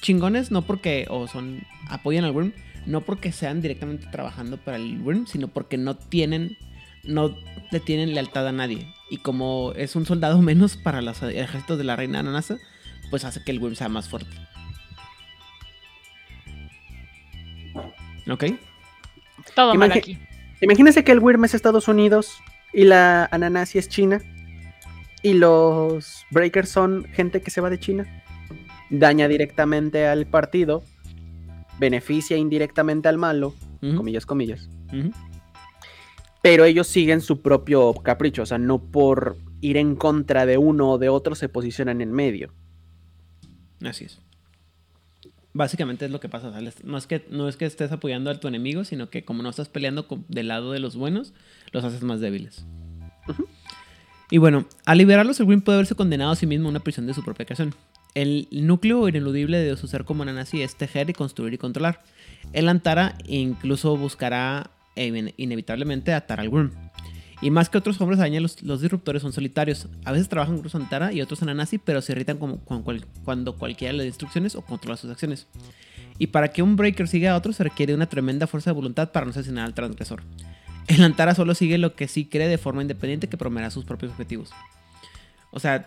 B: chingones, no porque, o son, apoyan al Wyrm, no porque sean directamente trabajando para el Wyrm, sino porque no tienen, no le tienen lealtad a nadie. Y como es un soldado menos para los ejércitos de la reina Ananasa, pues hace que el Wyrm sea más fuerte. ¿Ok?
A: Todo mal aquí.
C: Imagínense que el Wyrm es Estados Unidos y la Ananasi es China. Y los Breakers son gente que se va de China. Daña directamente al partido. Beneficia indirectamente al malo. Comillas, comillas. Pero ellos siguen su propio capricho. O sea, no por ir en contra de uno o de otro se posicionan en medio.
B: Así es. Básicamente es lo que pasa. no, es que, no es que estés apoyando a tu enemigo, sino que como no estás peleando con- del lado de los buenos, los haces más débiles. Y bueno, al liberarlos, el Green puede verse condenado a sí mismo a una prisión de su propia creación. El núcleo ineludible de su ser como Nanasi es tejer y construir y controlar. El Antara incluso buscará eh, ine- inevitablemente atar al Worm. Y más que otros hombres araña, los, los disruptores son solitarios. A veces trabajan grupos Antara y otros Ananasi, pero se irritan como, cuando cualquiera le da instrucciones o controla sus acciones. Y para que un Breaker siga a otro se requiere una tremenda fuerza de voluntad para no asesinar al transgresor. El Antara solo sigue lo que sí cree de forma independiente que promoverá sus propios objetivos. O sea,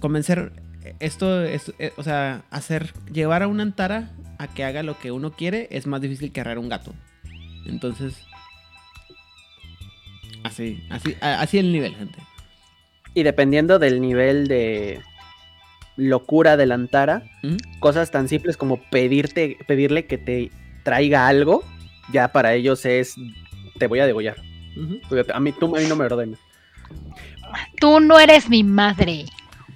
B: convencer esto es, eh, o sea, hacer llevar a un Antara a que haga lo que uno quiere es más difícil que arreglar un gato. Entonces, así, así, así el nivel, gente.
C: Y dependiendo del nivel de locura del Antara,
B: Ujú.
C: cosas tan simples como pedirte, pedirle que te traiga algo, ya para ellos es te voy a degollar. A mí, tú a mí no me ordenas.
A: Tú no eres mi madre.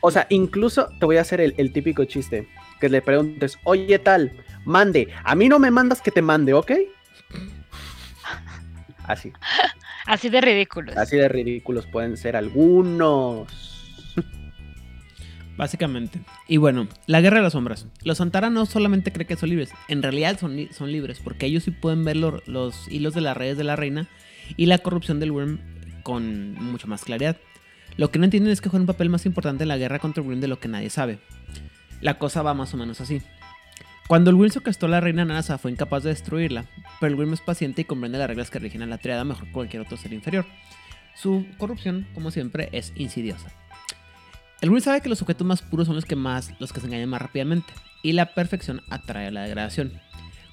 C: O sea, incluso te voy a hacer el, el típico chiste. Que le preguntes, oye tal, mande. A mí no me mandas que te mande, ¿ok? Así,
A: Así de ridículos.
C: así de ridículos pueden ser algunos.
B: Básicamente. Y bueno, la guerra de las sombras. Los Antara no solamente creen que son libres, en realidad son, li- son libres, porque ellos sí pueden ver lo- los hilos de las redes de la reina y la corrupción del Worm con mucha más claridad. Lo que no entienden es que juegan un papel más importante en la guerra contra el Worm de lo que nadie sabe. La cosa va más o menos así. Cuando el Worm secuestró a la reina Nanasa fue incapaz de destruirla, pero el Worm es paciente y comprende las reglas que rigen a la triada mejor que cualquier otro ser inferior. Su corrupción, como siempre, es insidiosa. El Will sabe que los objetos más puros son los que más, los que se engañan más rápidamente, y la perfección atrae a la degradación.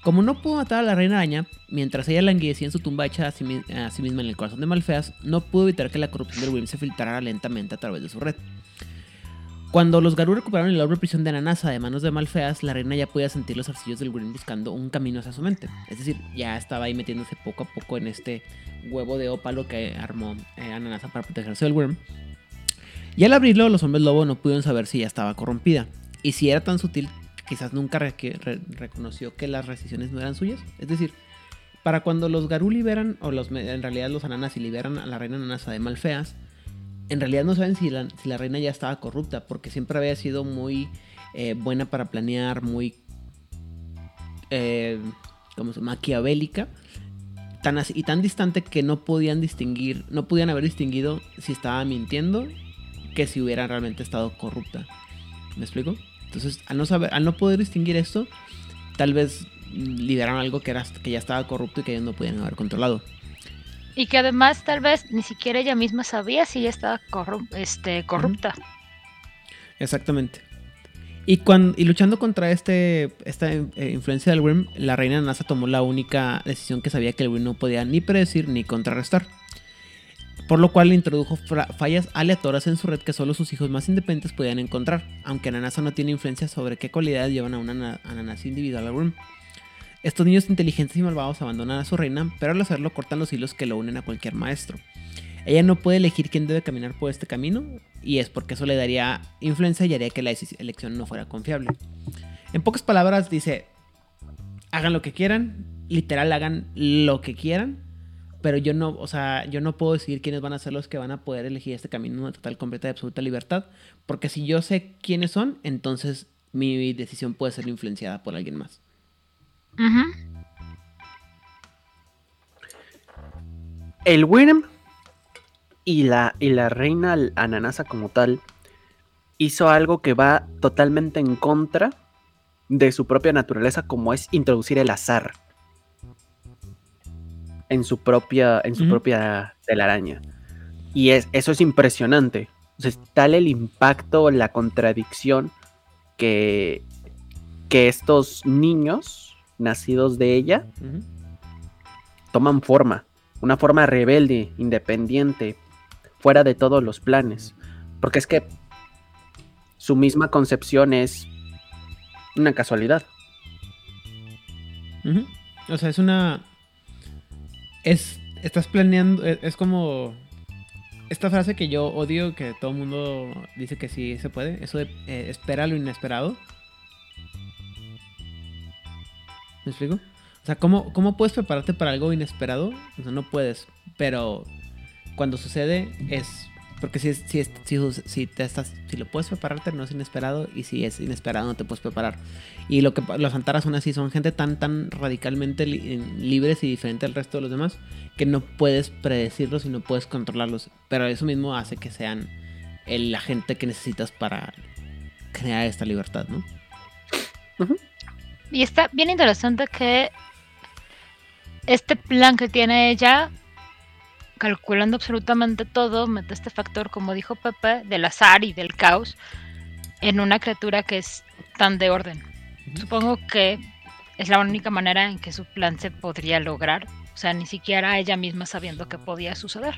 B: Como no pudo matar a la reina araña, mientras ella languidecía en su tumba hecha a sí, a sí misma en el corazón de Malfeas, no pudo evitar que la corrupción del Will se filtrara lentamente a través de su red. Cuando los Garú recuperaron el orbe prisión de Nanasa de manos de Malfeas, la reina ya podía sentir los arcillos del Will buscando un camino hacia su mente. Es decir, ya estaba ahí metiéndose poco a poco en este huevo de ópalo que armó eh, Ananasa para protegerse del Worm. Y al abrirlo, los hombres lobo no pudieron saber si ya estaba corrompida. Y si era tan sutil, quizás nunca reconoció que las decisiones no eran suyas. Es decir, para cuando los Garú liberan, o los, en realidad los Ananasi liberan a la reina Ananasa de Malfeas, en realidad no saben si la, reina ya estaba corrupta, porque siempre había sido muy eh, buena para planear, muy eh, ¿cómo se maquiavélica, tan así, y tan distante que no podían distinguir, no podían haber distinguido si estaba mintiendo que si hubiera realmente estado corrupta. ¿Me explico? Entonces, al no saber, al no poder distinguir esto, tal vez liberaron algo que era que ya estaba corrupto y que ellos no podían haber controlado.
A: Y que además tal vez ni siquiera ella misma sabía si ella estaba corru- este, corrupta.
B: Exactamente. Y, cuan- y luchando contra este, esta eh, influencia del Worm, la reina Nasa tomó la única decisión que sabía que el Worm no podía ni predecir ni contrarrestar. Por lo cual le introdujo fallas aleatorias en su red que solo sus hijos más independientes podían encontrar, aunque Nanasa no tiene influencia sobre qué cualidades llevan a una na- Ananasi individual al Worm. Estos niños inteligentes y malvados abandonan a su reina, pero al hacerlo cortan los hilos que lo unen a cualquier maestro. Ella no puede elegir quién debe caminar por este camino, y es porque eso le daría influencia y haría que la elección no fuera confiable. En pocas palabras, dice: hagan lo que quieran, literal, hagan lo que quieran, pero yo no, o sea, yo no puedo decidir quiénes van a ser los que van a poder elegir este camino en una total, completa y absoluta libertad, porque si yo sé quiénes son, entonces mi decisión puede ser influenciada por alguien más.
C: El Wyrm y la, y la reina Ananasa como tal hizo algo que va totalmente en contra de su propia naturaleza, como es introducir el azar en su propia, en su propia telaraña. Y es, eso es impresionante. O sea, es tal el impacto, la contradicción que, que estos niños nacidos de ella toman forma, una forma rebelde, independiente, fuera de todos los planes. Porque es que su misma concepción es una casualidad.
B: O sea, es una. Es. Estás planeando. Es, es como. Esta frase que yo odio, que todo el mundo dice que sí se puede. Eso de eh, espera lo inesperado. ¿Me explico? O sea, ¿cómo, ¿cómo puedes prepararte para algo inesperado? O sea, no puedes. Pero cuando sucede es... Porque si, si, si, si te estás, si lo puedes prepararte no es inesperado y si es inesperado no te puedes preparar. Y lo que los Antaras son así, son gente tan tan radicalmente li- libres y diferente al resto de los demás que no puedes predecirlos y no puedes controlarlos. Pero eso mismo hace que sean el agente que necesitas para crear esta libertad, ¿no?
A: Y está bien interesante que este plan que tiene ella, calculando absolutamente todo, mete este factor, como dijo Pepe, del azar y del caos en una criatura que es tan de orden. Supongo que es la única manera en que su plan se podría lograr. O sea, ni siquiera ella misma sabiendo que podía suceder.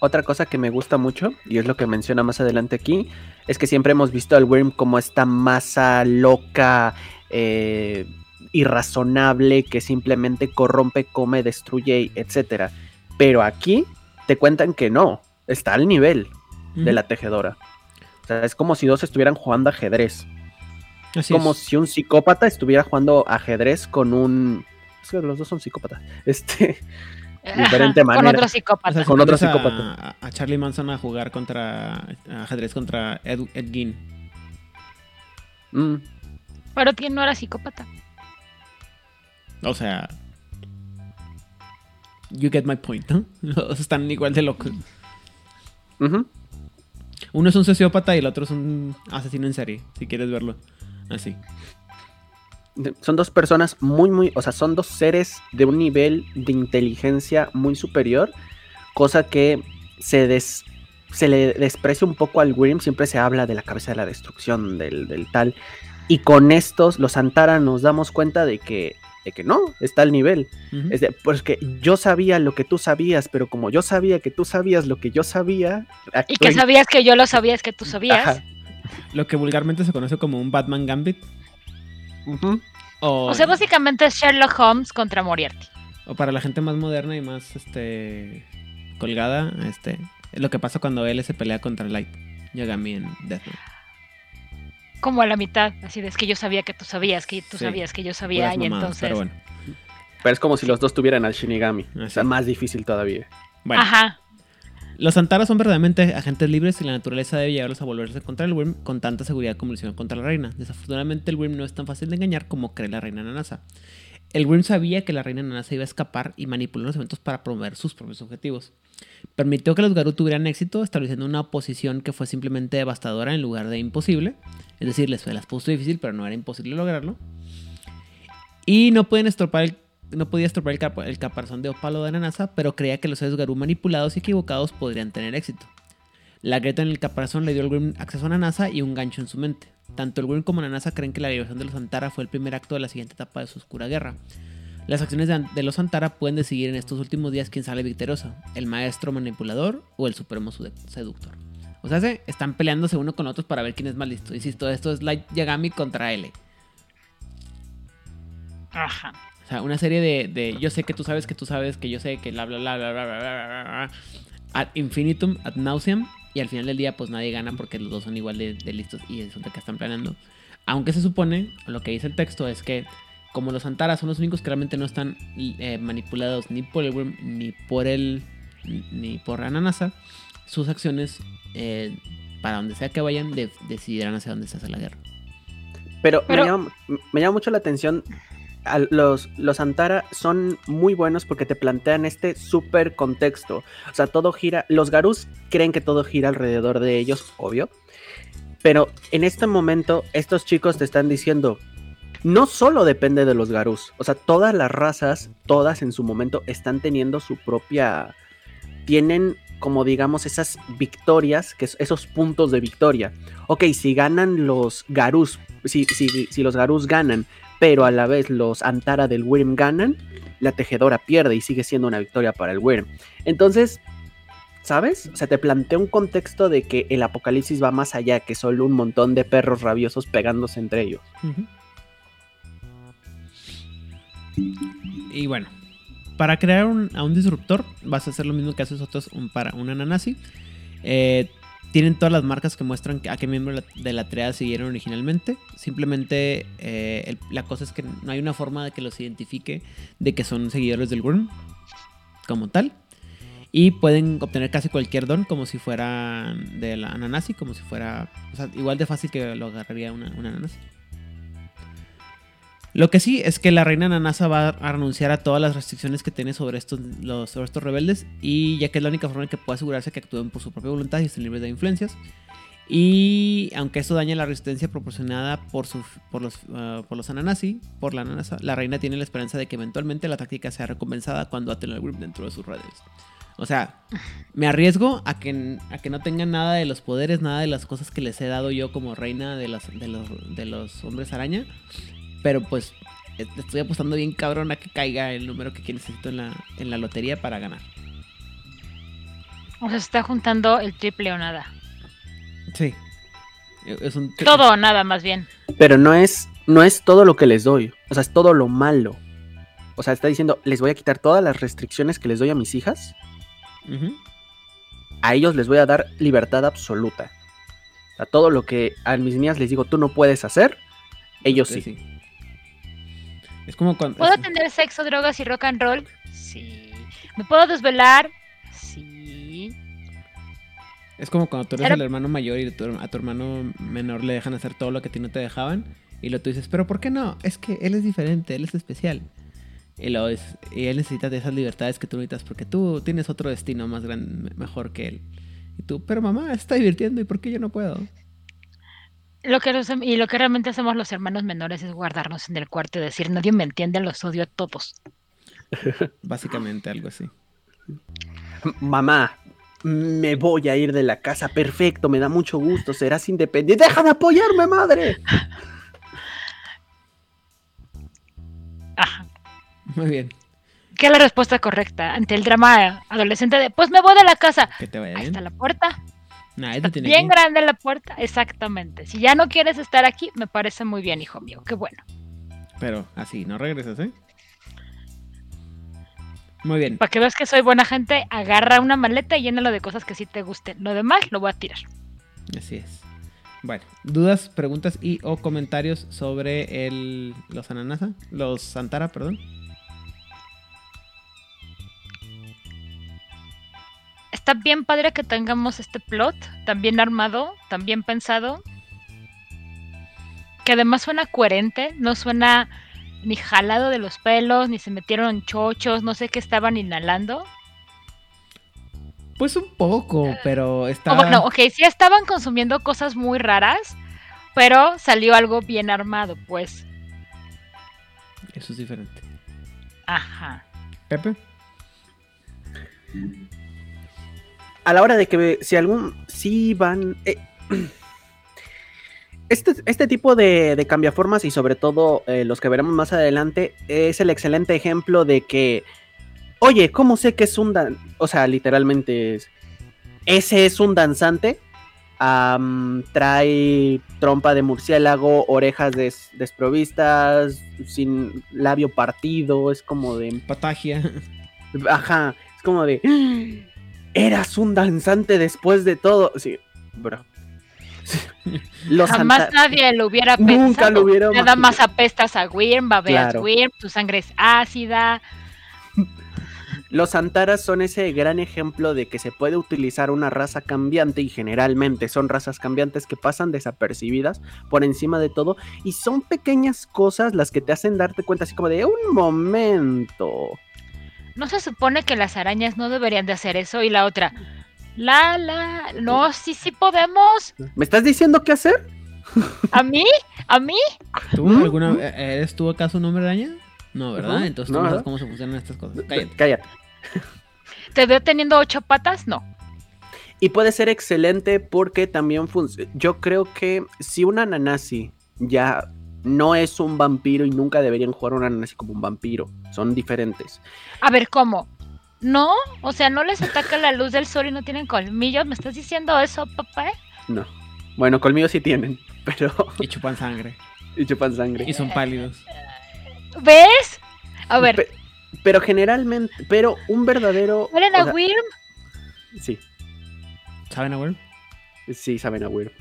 C: Otra cosa que me gusta mucho, y es lo que menciona más adelante aquí, es que siempre hemos visto al Worm como esta masa loca, eh, irrazonable, que simplemente corrompe, come, destruye, etc. Pero aquí te cuentan que no, está al nivel de la tejedora. O sea, es como si dos estuvieran jugando ajedrez.
B: Así
C: como
B: es.
C: si un psicópata estuviera jugando ajedrez con un... Es que los dos son psicópatas. Este... Diferente
A: Con
C: manera.
A: otro
B: O sea,
A: psicópata.
B: si
C: con otro psicópata.
B: A, a Charlie Manson a jugar contra a ajedrez contra Ed, Ed Gein.
C: mm,
A: Pero ¿quién no era psicópata?
B: O sea, you get my point, ¿no? Los dos están igual de locos. Uno es un sociópata y el otro es un asesino en serie, si quieres verlo así.
C: Son dos personas muy, muy, o sea, son dos seres de un nivel de inteligencia muy superior, cosa que se, des- se le desprecia un poco al Grimm, siempre se habla de la cabeza de la destrucción, del, del tal, y con estos, los Antara, nos damos cuenta de que, de que no, está al nivel. Es de, pues que yo sabía lo que tú sabías, pero como yo sabía que tú sabías lo que yo sabía,
A: Y que sabías que yo lo sabías que tú sabías.
C: Ajá.
B: Lo que vulgarmente se conoce como un Batman Gambit. O,
A: O sea, básicamente es Sherlock Holmes contra Moriarty.
B: o para la gente más moderna y más este colgada, este es lo que pasa cuando él se pelea contra Light Yagami en Death Note.
A: Como a la mitad. Así de, es que yo sabía que tú sabías, que tú
B: Sí,
A: sabías, que yo sabía.
B: Puras
A: Y
B: mamadas,
A: entonces.
B: pero bueno.
C: Pero es como si los dos tuvieran al Shinigami. O
B: Así.
C: sea, más difícil todavía.
B: Bueno,
A: Ajá.
B: Los Antaras son verdaderamente agentes libres y la naturaleza debe llevarlos a volverse contra el Wyrm con tanta seguridad como lo hicieron contra la reina. Desafortunadamente el Wyrm no es tan fácil de engañar como cree la reina Nanasa. El Wyrm sabía que la reina Nanasa iba a escapar y manipuló los eventos para promover sus propios objetivos. Permitió que los Garú tuvieran éxito, estableciendo una oposición que fue simplemente devastadora en lugar de imposible. Es decir, les las puso difícil, pero no era imposible lograrlo. Y no pueden estropear el no podía estropear el, el caparazón de ópalo de Nanasa, pero creía que los seres Garú manipulados y equivocados podrían tener éxito. La grieta en el caparazón le dio al Grim acceso a Nanasa y un gancho en su mente. Tanto el Grim como Nanasa creen que la liberación de los Antara fue el primer acto de la siguiente etapa de su oscura guerra. Las acciones de, los Antara pueden decidir en estos últimos días quién sale victorioso, el maestro manipulador o el supremo seductor. O sea, se están peleándose uno con otros para ver quién es más listo. Insisto, esto es Light Yagami contra L.
A: Ajá.
B: O sea, una serie de, de yo sé que tú sabes que tú sabes que yo sé que la bla bla bla bla bla bla bla. Ad infinitum, ad nauseam. Y al final del día, pues nadie gana porque los dos son igual de, de listos y resulta que están planeando. Aunque se supone, lo que dice el texto es que como los Antaras son los únicos que realmente no están manipulados ni por el Worm, ni por el ni por Ananasa, sus acciones para donde sea que vayan de decidirán hacia dónde se hace la guerra.
C: Pero,
A: Pero...
C: Me, llama, me, llama, mucho la atención los, los Antara son muy buenos porque te plantean este súper contexto. O sea, todo gira. Los Garús creen que todo gira alrededor de ellos, obvio. Pero en este momento, estos chicos te están diciendo. No solo depende de los Garús. O sea, todas las razas, todas en su momento, están teniendo su propia. Tienen como digamos esas victorias, que es- esos puntos de victoria. Ok, si ganan los Garús, si, si, si los Garús ganan, pero a la vez los Antara del Wyrm ganan, la tejedora pierde y sigue siendo una victoria para el Wyrm. Entonces, ¿sabes? O sea, te plantea un contexto de que el apocalipsis va más allá que solo un montón de perros rabiosos pegándose entre ellos.
B: Y bueno, para crear un- a un disruptor vas a hacer lo mismo que haces otros un, para una nanasi. Eh, tienen todas las marcas que muestran a qué miembro de la triada siguieron originalmente. Simplemente eh, la cosa es que no hay una forma de que los identifique de que son seguidores del Worm como tal. Y pueden obtener casi cualquier don como si fuera de la Ananasi, como si fuera o sea, igual de fácil que lo agarraría una, una Ananasi. Lo que sí es que la reina Nanasa va a renunciar a todas las restricciones que tiene sobre estos, los, estos rebeldes y ya que es la única forma en que puede asegurarse que actúen por su propia voluntad y estén libres de influencias. Y aunque esto daña la resistencia proporcionada por, por, los, uh, por los Ananasi, por la Nanasa, la reina tiene la esperanza de que eventualmente la táctica sea recompensada cuando aten al grupo dentro de sus redes. O sea, me arriesgo a que, a que no tengan nada de los poderes, nada de las cosas que les he dado yo como reina de los, de los, de los hombres araña. Pero pues estoy apostando bien cabrón a que caiga el número que necesito en la, en la lotería para ganar.
A: O sea, se está juntando el triple o nada.
B: Sí.
A: Es todo o nada, más bien.
C: Pero no es, no es todo lo que les doy. O sea, es todo lo malo. O sea, está diciendo, les voy a quitar todas las restricciones que les doy a mis hijas. A ellos les voy a dar libertad absoluta. A todo lo que a mis niñas les digo, tú no puedes hacer, ellos sí.
B: Es como cuando.
A: ¿Puedo tener sexo, drogas y rock and roll? Sí. ¿Me puedo desvelar? Sí.
B: Es como cuando tú eres el hermano mayor y a tu hermano menor le dejan hacer todo lo que a ti no te dejaban. Y lo tú dices, pero ¿por qué no? Es que él es diferente, él es especial. Y, lo es, y él necesita de esas libertades que tú necesitas porque tú tienes otro destino más grande, mejor que él. Y tú, pero mamá, está divirtiendo y ¿por qué yo no puedo?
A: Lo que y lo que realmente hacemos los hermanos menores es guardarnos en el cuarto y decir, nadie me entiende, los odio a todos.
B: Básicamente algo así.
C: Mamá, me voy a ir de la casa, perfecto, me da mucho gusto, serás independiente. ¡Deja de apoyarme, madre!
A: Ajá.
B: Muy bien.
A: ¿Qué es la respuesta correcta ante el drama adolescente de, pues me voy de la casa?
B: Que te vaya
A: Ahí está la puerta
B: tiene
A: bien grande la puerta, exactamente. Si ya no quieres estar aquí, me parece muy bien, hijo mío. Qué bueno.
B: Pero así, no regresas, ¿eh? Muy bien.
A: Para que veas que soy buena gente, agarra una maleta y llénalo de cosas que sí te gusten. Lo demás lo voy a tirar.
B: Así es. Bueno, dudas, preguntas y o comentarios sobre el, los ananasa, los santara, perdón.
A: Está bien padre que tengamos este plot tan bien armado, tan bien pensado, que además suena coherente, no suena ni jalado de los pelos, ni se metieron chochos, no sé qué estaban inhalando.
B: Pues un poco, eh, pero está...
A: bueno, ok, sí estaban consumiendo cosas muy raras, pero salió algo bien armado, pues.
B: Eso es diferente.
A: Ajá.
B: Pepe
C: a la hora de que si algún, si van... Eh, este, este, tipo de, de, cambiaformas y sobre todo eh, los que veremos más adelante es el excelente ejemplo de que, oye, ¿cómo sé que es un dan O sea, literalmente es, ese es un danzante. trae trompa de murciélago, orejas desprovistas, sin labio partido, es como de...
B: Patagia.
C: Ajá, es como de eras un danzante después de todo. Sí, bro.
A: Jamás nadie lo hubiera
C: pensado. Nunca lo hubiera
A: Nada más apestas a Wyrm, babeas Wyrm, tu sangre es ácida.
C: Los Santaras son ese gran ejemplo de que se puede utilizar una raza cambiante y generalmente son razas cambiantes que pasan desapercibidas por encima de todo y son pequeñas cosas las que te hacen darte cuenta así como de un momento.
A: ¿No se supone que las arañas no deberían de hacer eso? Y la otra, la, la, no, sí, sí podemos.
C: ¿Me estás diciendo qué hacer?
A: ¿A mí? ¿A mí?
B: ¿Tú ¿Mm? alguna eh, ¿Eres tú acaso un hombre araña? No, ¿verdad? Entonces no, sabes cómo se funcionan estas cosas. Cállate.
C: Cállate.
A: ¿Te veo teniendo ocho patas? No.
C: Y puede ser excelente porque también funciona. Yo creo que si una nanasi ya no es un vampiro y nunca deberían jugar una nanasi como un vampiro. Son diferentes.
A: A ver, ¿cómo? ¿No? O sea, ¿no les ataca la luz del sol y no tienen colmillos? ¿Me estás diciendo eso, papá?
C: No. Bueno, colmillos sí tienen, pero...
B: Y chupan sangre.
C: Y chupan sangre.
B: Y son pálidos.
A: ¿Ves? A ver.
C: pero generalmente, pero un verdadero...
A: ¿Huelen a Wyrm?
C: Sí.
B: ¿Saben a Wyrm?
C: Sí, saben a Wyrm.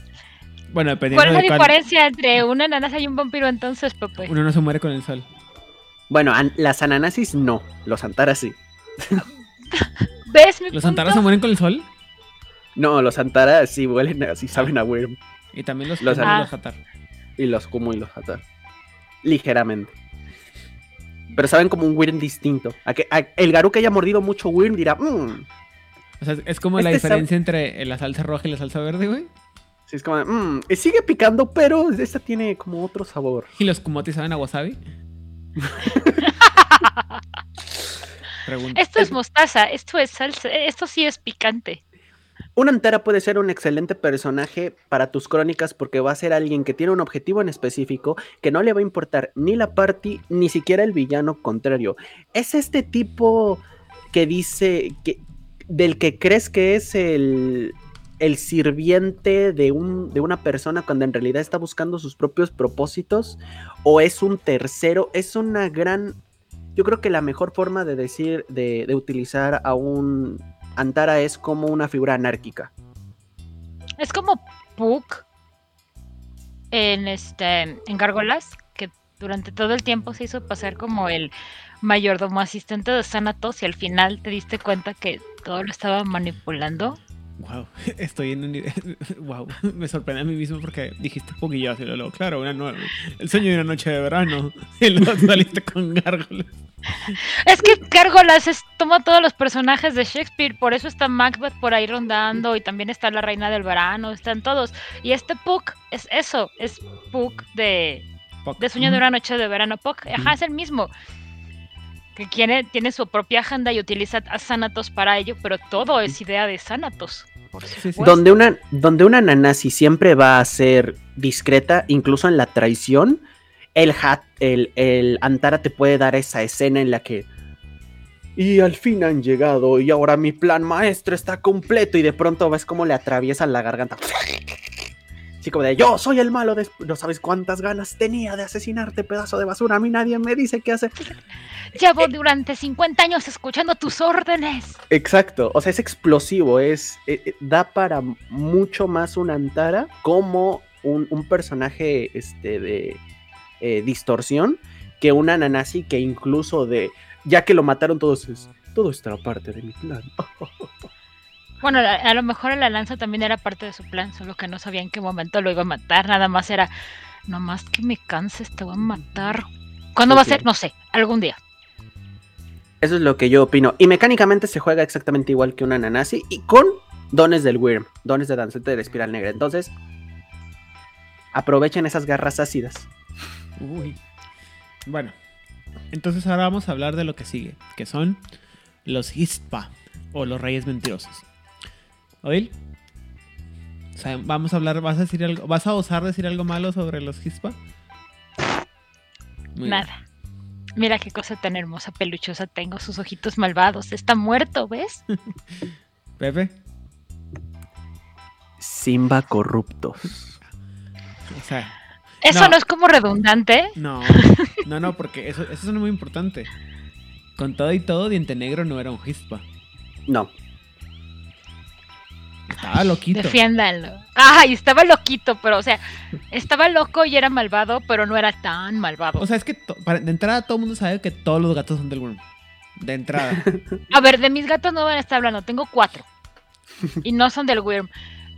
B: Bueno, dependiendo
A: ¿Cuál es la
B: de cuál-
A: diferencia entre una nanasa y un vampiro entonces, Pepe?
B: Uno no se muere con el sol.
C: Bueno, an- las ananasis no, los antaras sí.
A: ¿Ves mi
B: ¿Los
A: punto?
B: antaras se mueren con el sol?
C: No, los antaras sí huelen así, saben a Wyrm.
B: Y también los,
C: Los
A: Ah.
B: los Hatar.
C: Y los Kumu y los Hatar. Ligeramente. Pero saben como un Wyrm distinto. A que, a- el Garú que haya mordido mucho Wyrm dirá, mmm.
B: O sea, es como la
C: Este sabe-
B: diferencia entre la salsa roja y la salsa verde, güey.
C: Sí, es como, mmm. Sigue picando, pero esta tiene como otro sabor.
B: Y los kumotis saben a wasabi. Pregunta.
A: Esto es mostaza, esto es salsa, esto sí es picante.
C: Un Antara puede ser un excelente personaje para tus crónicas porque va a ser alguien que tiene un objetivo en específico que no le va a importar ni la party ni siquiera el villano contrario. Es este tipo que dice que del que crees que es el, el sirviente de, un, de una persona cuando en realidad está buscando sus propios propósitos o es un tercero. Es una gran... Yo creo que la mejor forma de decir, de, de utilizar a un Antara es como una figura anárquica.
A: Es como Puck en este en Gárgolas, que durante todo el tiempo se hizo pasar como el mayordomo asistente de Thanatos y al final te diste cuenta que todo lo estaba manipulando.
B: Wow, estoy en un nivel. Wow, me sorprende a mí mismo porque dijiste poquillo y luego, claro, una nueva. El sueño de una noche de verano. Y luego saliste con gárgolas.
A: Es que Gárgolas es, toma todos los personajes de Shakespeare, por eso está Macbeth por ahí rondando y también está la Reina del Verano, están todos. Y este Puck es eso, es Puck de, de Sueño de una noche de verano. Puck, ajá, es el mismo. Que tiene, tiene su propia agenda y utiliza a Thanatos para ello, pero todo es idea de
B: sí.
A: supuesto.
C: Donde una, donde una nanasi siempre va a ser discreta, incluso en la traición, el, hat, el, el Antara te puede dar esa escena en la que. Y al fin han llegado, y ahora mi plan maestro está completo, y de pronto ves cómo le atraviesan la garganta. Así como de, yo soy el malo, de... no sabes cuántas ganas tenía de asesinarte, pedazo de basura, a mí nadie me dice qué hacer.
A: Llevo durante 50 años escuchando tus órdenes.
C: Exacto, o sea, es explosivo, es eh, eh, da para mucho más un Antara como un, un personaje este, de eh, distorsión que una Nanasi que incluso de, ya que lo mataron todos, es, todo está parte de mi plan.
A: Bueno, a, a lo mejor la lanza también era parte de su plan, solo que no sabía en qué momento lo iba a matar. Nada más era, nomás que me canses, te voy a matar. ¿Cuándo
C: Sí,
A: va a ser? No sé, algún día.
C: Eso es lo que yo opino. Y mecánicamente se juega exactamente igual que una Nanasi y con dones del Wyrm, dones de Dancete de la Espiral Negra. Entonces, aprovechen esas garras ácidas.
B: Uy. Bueno, entonces ahora vamos a hablar de lo que sigue, que son los Hispa o los Reyes Mentirosos. ¿Oíl? O sea, vamos a hablar, vas a decir algo, vas a osar decir algo malo sobre los Hispa. Muy bien.
A: Nada. Mira qué cosa tan hermosa, peluchosa tengo, sus ojitos malvados. Está muerto, ¿ves?
B: Pepe,
C: Simba corruptos.
B: o sea,
A: Eso
B: No.
A: no, es como redundante.
B: no, no, no, porque eso, eso es muy importante. Con todo y todo, Diente Negro no era un Hispa.
C: No,
B: Estaba loquito.
A: Defiéndanlo. Ay, estaba loquito, pero, o sea, estaba loco y era malvado, pero no era tan malvado.
B: O sea, es que para- de entrada todo el mundo sabe que todos los gatos son del Worm. De entrada.
A: a ver, de mis gatos no van a estar hablando, tengo cuatro. Y no son del Wyrm.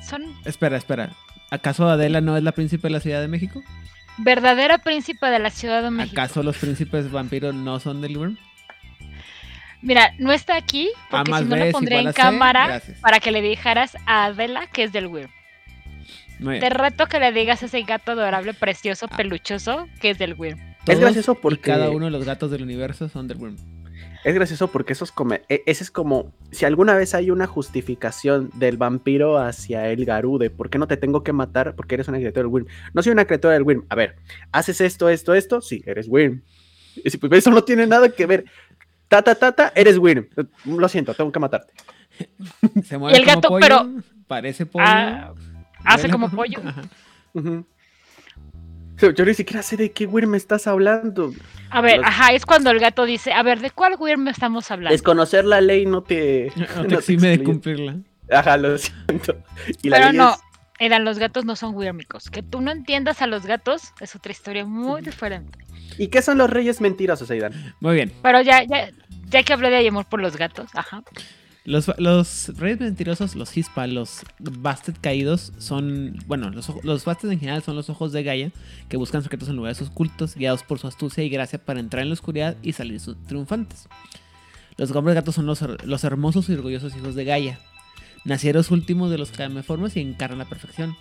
A: Son
B: espera, espera. ¿Acaso Adela no es la príncipe de la Ciudad de México?
A: verdadera príncipe de la Ciudad de México.
B: ¿Acaso los príncipes vampiros no son del Worm?
A: Mira, no está aquí porque si no lo
B: es
A: pondría
B: igual
A: en cámara
B: gracias.
A: para que le dijeras a Adela que es del Wyrm.
B: Muy
A: Te reto que le digas a ese gato adorable, precioso, peluchoso que es del Wyrm.
B: Todos
C: gracioso porque-
B: cada uno de los gatos del universo son del Worm.
C: Es gracioso porque esos come e- ese es como si alguna vez hay una justificación del vampiro hacia el Garude, ¿por qué no te tengo que matar? Porque eres una criatura del Wyrm. No soy una criatura del Wyrm. A ver, haces esto, esto, esto, sí, eres Wyrm. Y si, pues, eso no tiene nada que ver. Ta ta ta ta, eres Wyrm. Lo siento, tengo que matarte.
B: Se mueve
A: el
B: como
A: gato,
B: pollo,
A: pero-
B: Parece pollo.
A: Ah, hace
B: vuela
A: como pollo.
B: Ajá.
C: Ujú. Yo, yo ni siquiera sé de qué Wyrm me estás hablando.
A: A ver,
C: Los-
A: ajá, es cuando el gato dice, a ver, ¿de cuál Wyrm estamos hablando?
C: Desconocer la ley no te.
B: No
C: no
B: te exime de cumplirla.
C: Ajá, lo siento. Y la
A: Pero
C: ley
A: no,
C: es-
A: Eran los gatos no son wírmicos. Que tú no entiendas a los gatos es otra historia muy diferente.
C: ¿Y qué son los reyes mentirosos, Aidan?
B: Muy bien.
A: Pero ya, ya, ya que hablé de amor por los gatos, ajá.
B: Los, los reyes mentirosos, los Hispa, los Bastet caídos son, bueno, los, los Bastet en general son los ojos de Gaia que buscan secretos en lugares ocultos, guiados por su astucia y gracia para entrar en la oscuridad y salir triunfantes. Los hombres gatos son los, los hermosos y orgullosos hijos de Gaia, nacieros últimos de los cameformes y encarnan la perfección.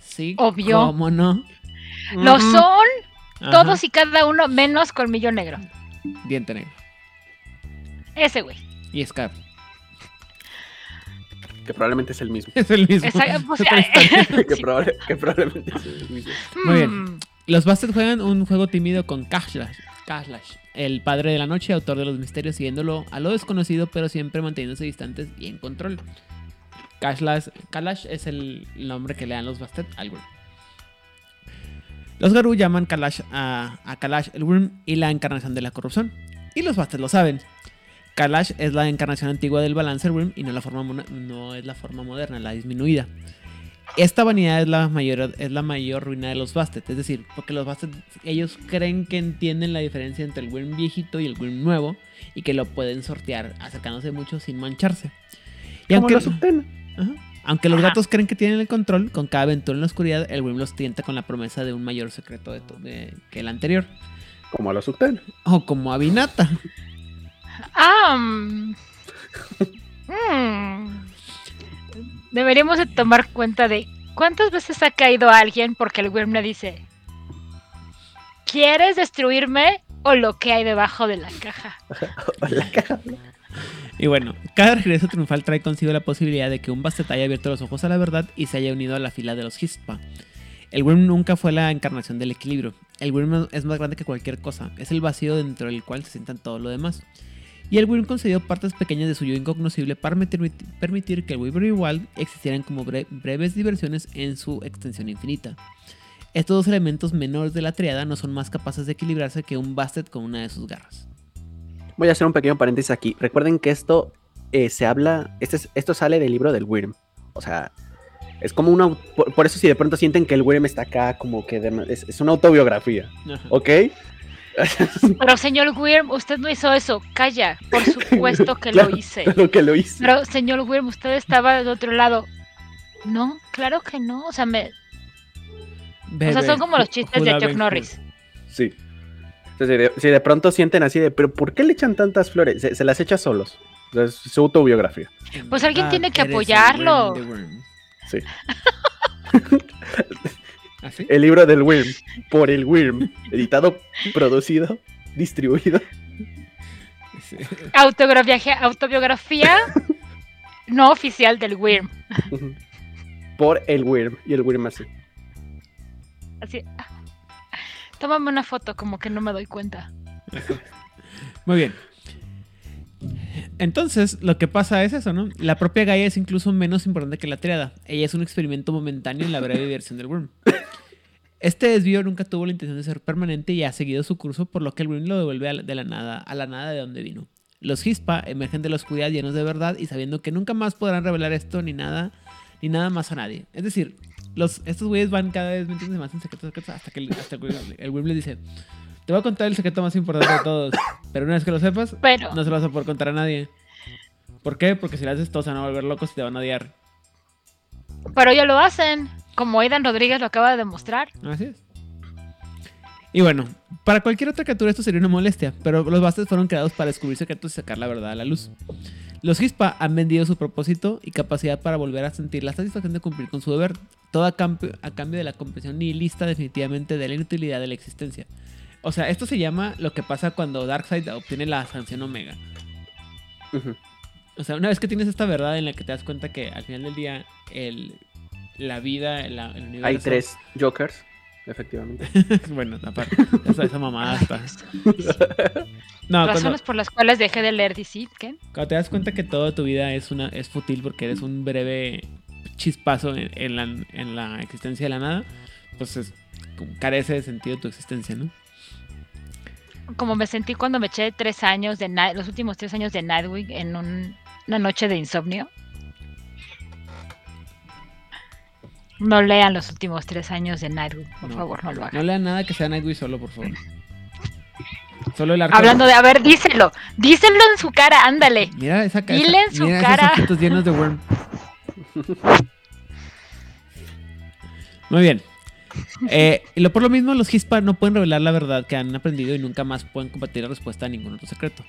B: Sí,
A: Obvio.
B: ¿Cómo no?
A: Lo son
B: Ajá,
A: todos y cada uno, menos Colmillo Negro.
B: Diente negro.
A: Ese güey.
B: Y Scar.
C: Que probablemente es el mismo.
B: Es el mismo.
A: Esa- pues,
C: que, probable- que probablemente es el mismo.
B: Muy bien.
A: mm,
B: Los Bastet juegan un juego tímido con Kashlash, Kashlash, el padre de la noche, autor de los misterios, siguiéndolo a lo desconocido, pero siempre manteniéndose distantes y en control. Kashlash, Kalash es el nombre que le dan los Bastet al Wyrm. Los Garú llaman Kalash a, a Kalash el Wyrm y la encarnación de la corrupción. Y los Bastet lo saben. Kalash es la encarnación antigua del Balancer Wyrm y no, la forma, no es la forma moderna, la disminuida. Esta vanidad es la mayor, es la mayor ruina de los Bastet. Es decir, porque los Bastet, ellos creen que entienden la diferencia entre el Wyrm viejito y el Wyrm nuevo y que lo pueden sortear acercándose mucho sin mancharse. Y
C: Como
B: aunque. Ajá. aunque los
A: Ajá.
B: gatos creen que tienen el control, con cada aventura en la oscuridad, el Wyrm los tienta con la promesa de un mayor secreto de to- de- que el anterior.
C: Como los Subten.
B: O como Avinata.
A: ah, mm, mm. Deberíamos de tomar cuenta de cuántas veces ha caído alguien porque el Wyrm le dice ¿Quieres destruirme o lo que hay debajo de la caja?
C: La caja.
B: Y bueno, cada regreso triunfal trae consigo la posibilidad de que un Bastet haya abierto los ojos a la verdad y se haya unido a la fila de los Hispa. El Wyrm nunca fue la encarnación del equilibrio. El Wyrm es más grande que cualquier cosa. Es el vacío dentro del cual se sientan todo lo demás. Y el Wyrm concedió partes pequeñas de su yo incognoscible para permitir que el Wyvern Wild existieran como bre- breves diversiones en su extensión infinita. Estos dos elementos menores de la triada no son más capaces de equilibrarse que un Bastet con una de sus garras.
C: Voy a hacer un pequeño paréntesis aquí. Recuerden que esto eh, se habla. Este es- esto sale del libro del Wyrm. O sea, es como una. Por, por eso, si de pronto sienten que el Wyrm está acá, como que de- es, es una autobiografía. ¿Ok?
A: Pero señor Wyrm, usted no hizo eso. Calla, por supuesto que
C: Claro,
A: lo hice.
C: Lo que lo hice.
A: Pero señor Wyrm, usted estaba del otro lado. No, claro que no. O sea, me, o sea son como los chistes de Chuck Norris.
C: Sí. Entonces, si de, si de pronto sienten así de, pero ¿por qué le echan tantas flores? Se, se las echa solos. O sea, es su autobiografía.
A: Pues alguien
B: Ah,
A: tiene que apoyarlo.
B: Wyrm.
C: Sí.
B: ¿Así?
C: El libro del Wyrm, por el Wyrm, editado, producido, distribuido.
B: Sí.
A: Autobiografía, autobiografía no oficial del Wyrm.
C: por el Wyrm. Y el Wyrm así.
A: Así. Tómame una foto, como que no me doy cuenta.
B: Muy bien. Entonces, lo que pasa es eso, ¿no? La propia Gaia es incluso menos importante que la triada. Ella es un experimento momentáneo en la breve versión del Worm. Este desvío nunca tuvo la intención de ser permanente y ha seguido su curso, por lo que el Worm lo devuelve de la nada, a la nada de donde vino. Los Hispa emergen de la oscuridad llenos de verdad y sabiendo que nunca más podrán revelar esto ni nada, ni nada más a nadie. Es decir, los, estos güeyes van cada vez metiéndose más en secretos, secretos hasta que el, hasta el, el les dice: Te voy a contar el secreto más importante de todos, pero una vez que lo sepas,
A: Pero,
B: no se lo vas a poder contar a nadie. ¿Por qué? Porque si lo haces todos se van a volver locos y te van a odiar.
A: pero ya lo hacen. Como Aidan Rodríguez lo acaba de demostrar.
B: Así es. Y bueno, para cualquier otra criatura esto sería una molestia, pero los bastes fueron creados para descubrir secretos y sacar la verdad a la luz. Los Hispa han vendido su propósito y capacidad para volver a sentir la satisfacción de cumplir con su deber, todo a cambio, a cambio de la comprensión nihilista definitivamente de la inutilidad de la existencia. O sea, esto se llama lo que pasa cuando Darkseid obtiene la sanción Omega. O sea, una vez que tienes esta verdad en la que te das cuenta que al final del día el, la vida, la- el universo...
C: Hay tres Jokers, efectivamente.
B: bueno, aparte, esa, esa mamada está. No, cuando,
A: Razones por las cuales dejé de leer DC, ¿qué?
B: cuando te das cuenta que toda tu vida es una es fútil porque eres un breve chispazo en, en la, en la existencia de la nada, pues es- carece de sentido tu existencia, ¿no?
A: Como me sentí cuando me eché tres años de Night- los últimos tres años de Nightwing en un- una noche de insomnio. No lean los últimos tres años de Nightwing, por
B: No.
A: favor, no lo hagan.
B: No lean nada que sea Nightwing solo, por favor. Solo el arco.
A: Hablando de, a ver, díselo, díselo en su cara, ándale.
B: Mira esa ca-
A: Dile en su
B: mira
A: cara.
B: esos llenos de worm. Muy bien. Eh, y lo por lo mismo, los Hispa no pueden revelar la verdad que han aprendido y nunca más pueden compartir la respuesta a ningún otro secreto.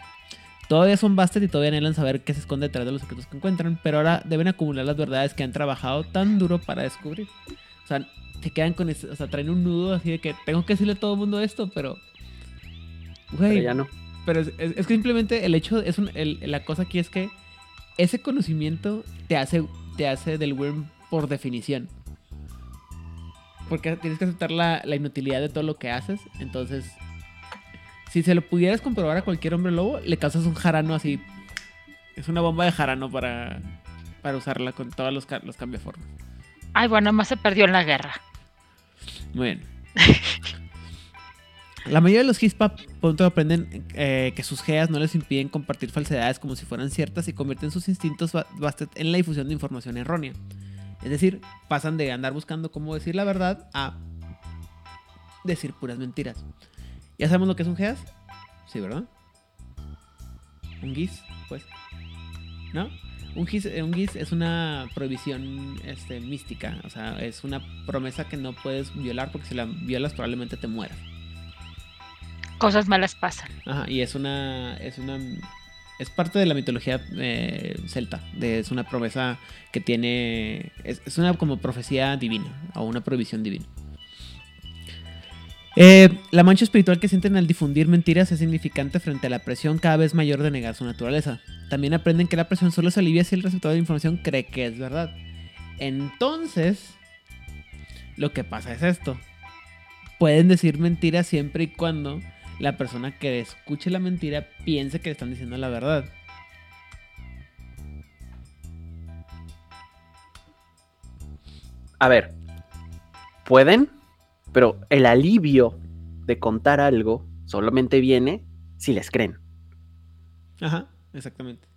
B: Todavía son Bastet y todavía anhelan saber qué se esconde detrás de los secretos que encuentran, pero ahora deben acumular las verdades que han trabajado tan duro para descubrir. O sea, se quedan con ese, o sea, traen un nudo así de que tengo que decirle a todo el mundo esto, pero...
C: Pero
B: Güey,
C: ya no.
B: pero es, es- es que simplemente el hecho, es un- el- la cosa aquí es que ese conocimiento te hace, te hace del worm por definición. Porque tienes que aceptar la, la inutilidad de todo lo que haces. Entonces, si se lo pudieras comprobar a cualquier hombre lobo, le causas un jarano así. Es una bomba de jarano para, para usarla con todos los, los cambiaformas.
A: Ay, bueno, más se perdió en la guerra.
B: Muy bien. La mayoría de los Hispa pronto aprenden eh, que sus geas no les impiden compartir falsedades como si fueran ciertas y convierten sus instintos Bastet en la difusión de información errónea. Es decir, pasan de andar buscando cómo decir la verdad a decir puras mentiras. ¿Ya sabemos lo que es un geas? Sí, ¿verdad? Un gis, pues. ¿No? Un gis, eh, un gis es una prohibición este, mística. O sea, es una promesa que no puedes violar porque si la violas probablemente te mueras.
A: Cosas malas pasan.
B: Ajá, y es una. Es una. Es parte de la mitología eh, celta. de- es una promesa que tiene. Es, es una como profecía divina. O una prohibición divina. Eh, la mancha espiritual que sienten al difundir mentiras es significante frente a la presión cada vez mayor de negar su naturaleza. También aprenden que la presión solo se alivia si el receptor de información cree que es verdad. Entonces, lo que pasa es esto. Pueden decir mentiras siempre y cuando la persona que escuche la mentira piense que le están diciendo la verdad.
C: A ver, pueden, pero el alivio de contar algo solamente viene si les creen.
B: Ajá, exactamente.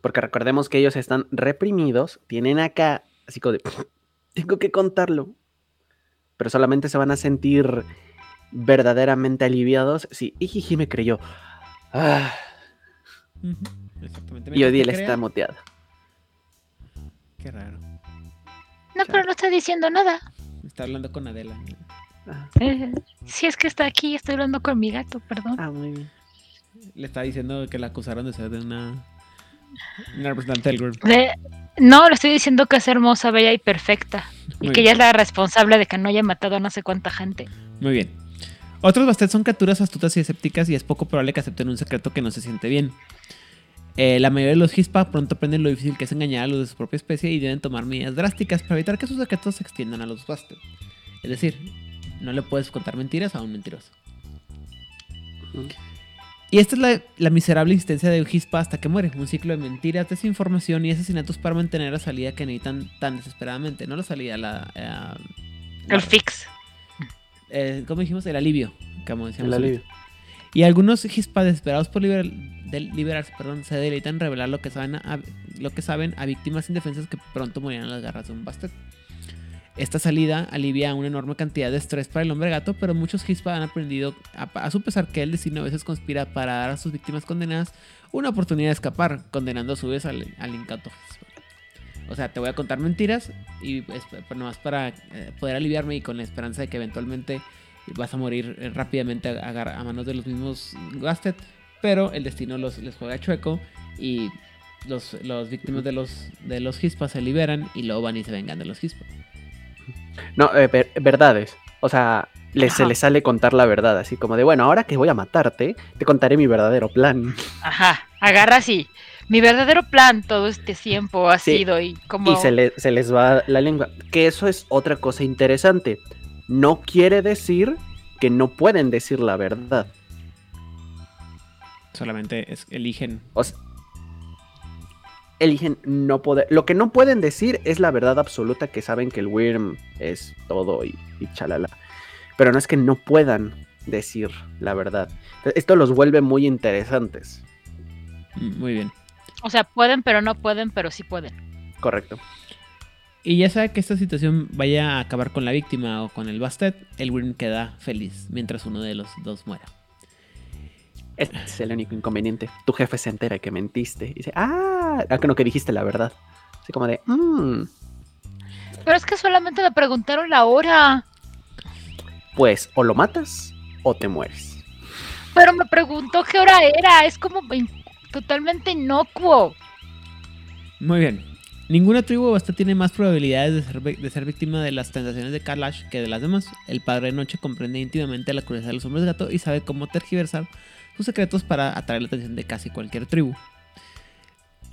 C: Porque recordemos que ellos están reprimidos, tienen acá, así como de, tengo que contarlo. Pero solamente se van a sentir verdaderamente aliviados si Ijiji me creyó. Ah,
B: Exactamente.
C: y Odiel está muteada.
B: Qué raro.
A: No, pero no está diciendo nada.
B: Está hablando con Adela.
C: Ah,
A: si es que está aquí, estoy hablando con mi gato, perdón.
C: ah, muy bien.
B: Le está diciendo que la acusaron de ser de una, una representante del grupo.
A: No, le estoy diciendo que es hermosa, bella y perfecta. Y que
B: bien.
A: ella es la responsable de que no haya matado a no sé cuánta gente.
B: Muy bien. Otros Bastet son criaturas astutas y escépticas y es poco probable que acepten un secreto que no se siente bien. Eh, la mayoría de los Hispa pronto aprenden lo difícil que es engañar a los de su propia especie y deben tomar medidas drásticas para evitar que sus secretos se extiendan a los Bastet. Es decir, no le puedes contar mentiras a un mentiroso. Y esta es la, la miserable existencia de Hispa hasta que muere. Un ciclo de mentiras, desinformación y asesinatos para mantener la salida que necesitan tan desesperadamente. No la salida, la... eh, la-
A: El fix.
B: eh, ¿Cómo dijimos? El alivio. Como decíamos
C: El
B: ahorita.
C: alivio.
B: Y algunos Hispa desesperados por liber- liberarse perdón, se deleitan en revelar lo que, saben a, lo que saben a víctimas indefensas que pronto morirán en las garras de un Bastet. Esta salida alivia una enorme cantidad de estrés para el hombre gato, pero muchos Hispa han aprendido, a, a su pesar que el destino a veces conspira para dar a sus víctimas condenadas una oportunidad de escapar, condenando a su vez al, al incato. O sea, te voy a contar mentiras y es pa- nomás para eh, poder aliviarme y con la esperanza de que eventualmente vas a morir eh, rápidamente a manos de los mismos Gastet, pero el destino los, les juega chueco y los, los víctimas de los, de los Hispa se liberan y luego van y se vengan de los Hispa.
C: No, eh, ver- verdades. O sea, le- se les sale contar la verdad, así como de, bueno, ahora que voy a matarte, te contaré mi verdadero plan.
A: Ajá, agarra así. Mi verdadero plan todo este tiempo ha
C: Sí,
A: sido y como...
C: Y se, le- se les va la lengua. Que eso es otra cosa interesante. No quiere decir que no pueden decir la verdad.
B: Solamente es- eligen.
C: O sea, eligen no poder. Lo que no pueden decir es la verdad absoluta que saben que el Wyrm es todo y, y chalala. Pero no es que no puedan decir la verdad. Esto los vuelve muy interesantes.
B: Mm, Muy bien.
A: O sea, pueden, pero no pueden, pero sí pueden.
C: Correcto.
B: Y ya sea que esta situación vaya a acabar con la víctima o con el Bastet, el Wyrm queda feliz mientras uno de los dos muera.
C: Este es el único inconveniente. Tu jefe se entera que mentiste. Y dice, ah, ah, que no, que dijiste la verdad. Así como de, mmm,
A: Pero es que solamente me preguntaron la hora.
C: pues o lo matas o te mueres.
A: Pero me preguntó qué hora era. Es como in- totalmente inocuo.
B: Muy bien. Ninguna tribu Bastet tiene más probabilidades de ser, de ser víctima de las tentaciones de Kalash que de las demás. El padre de noche comprende íntimamente la curiosidad de los hombres gato y sabe cómo tergiversar sus secretos para atraer la atención de casi cualquier tribu.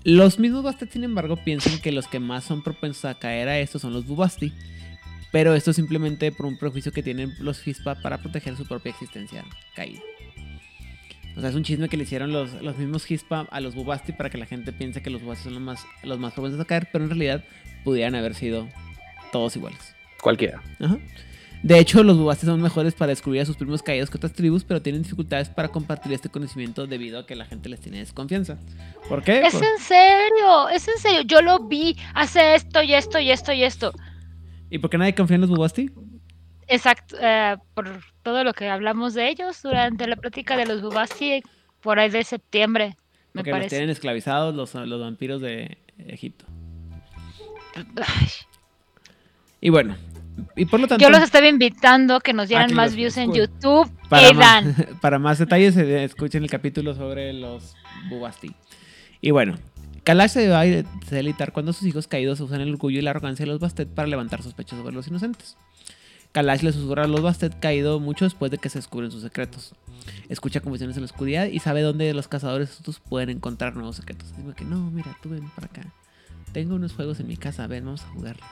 B: Los mismos Bastet, sin embargo, piensan que los que más son propensos a caer a esto son los Bubasti. Pero esto simplemente por un prejuicio que tienen los Hispa para proteger su propia existencia caída. O sea, es un chisme que le hicieron los, los mismos Hispa a los Bubasti para que la gente piense que los Bubasti son los más, los más propensos a caer, pero en realidad pudieran haber sido todos iguales.
C: Cualquiera.
B: Ajá. De hecho, los Bubasti son mejores para descubrir a sus primos caídos que otras tribus, pero tienen dificultades para compartir este conocimiento debido a que la gente les tiene desconfianza. ¿Por qué?
A: Es
B: Por-
A: en serio, es en serio. Yo lo vi. Hace esto y esto y esto y esto.
B: ¿Y por qué nadie confía en los Bubasti?
A: Exacto. eh, por todo lo que hablamos de ellos durante la plática de los Bubasti por ahí de septiembre, me
B: Porque los
A: parece.
B: tienen esclavizados los, los vampiros de Egipto.
A: Ay,
B: Y bueno, y por lo tanto,
A: Yo los estaba invitando a que nos dieran
B: que
A: más views en. YouTube.
B: para,
A: ¿Qué
B: más, para más detalles, eh, escuchen el capítulo sobre los Bubasti. Y bueno, Kalash se va a delitar cuando sus hijos caídos usan el orgullo y la arrogancia de los Bastet para levantar sospechas sobre los inocentes. Kalash le susurra a los Bastet caído mucho después de que se descubren sus secretos. Escucha conversaciones en la oscuridad y sabe dónde los cazadores astutos pueden encontrar nuevos secretos. Digo que no, mira, tú ven para acá. Tengo unos juegos en mi casa, ven, vamos a jugarlos.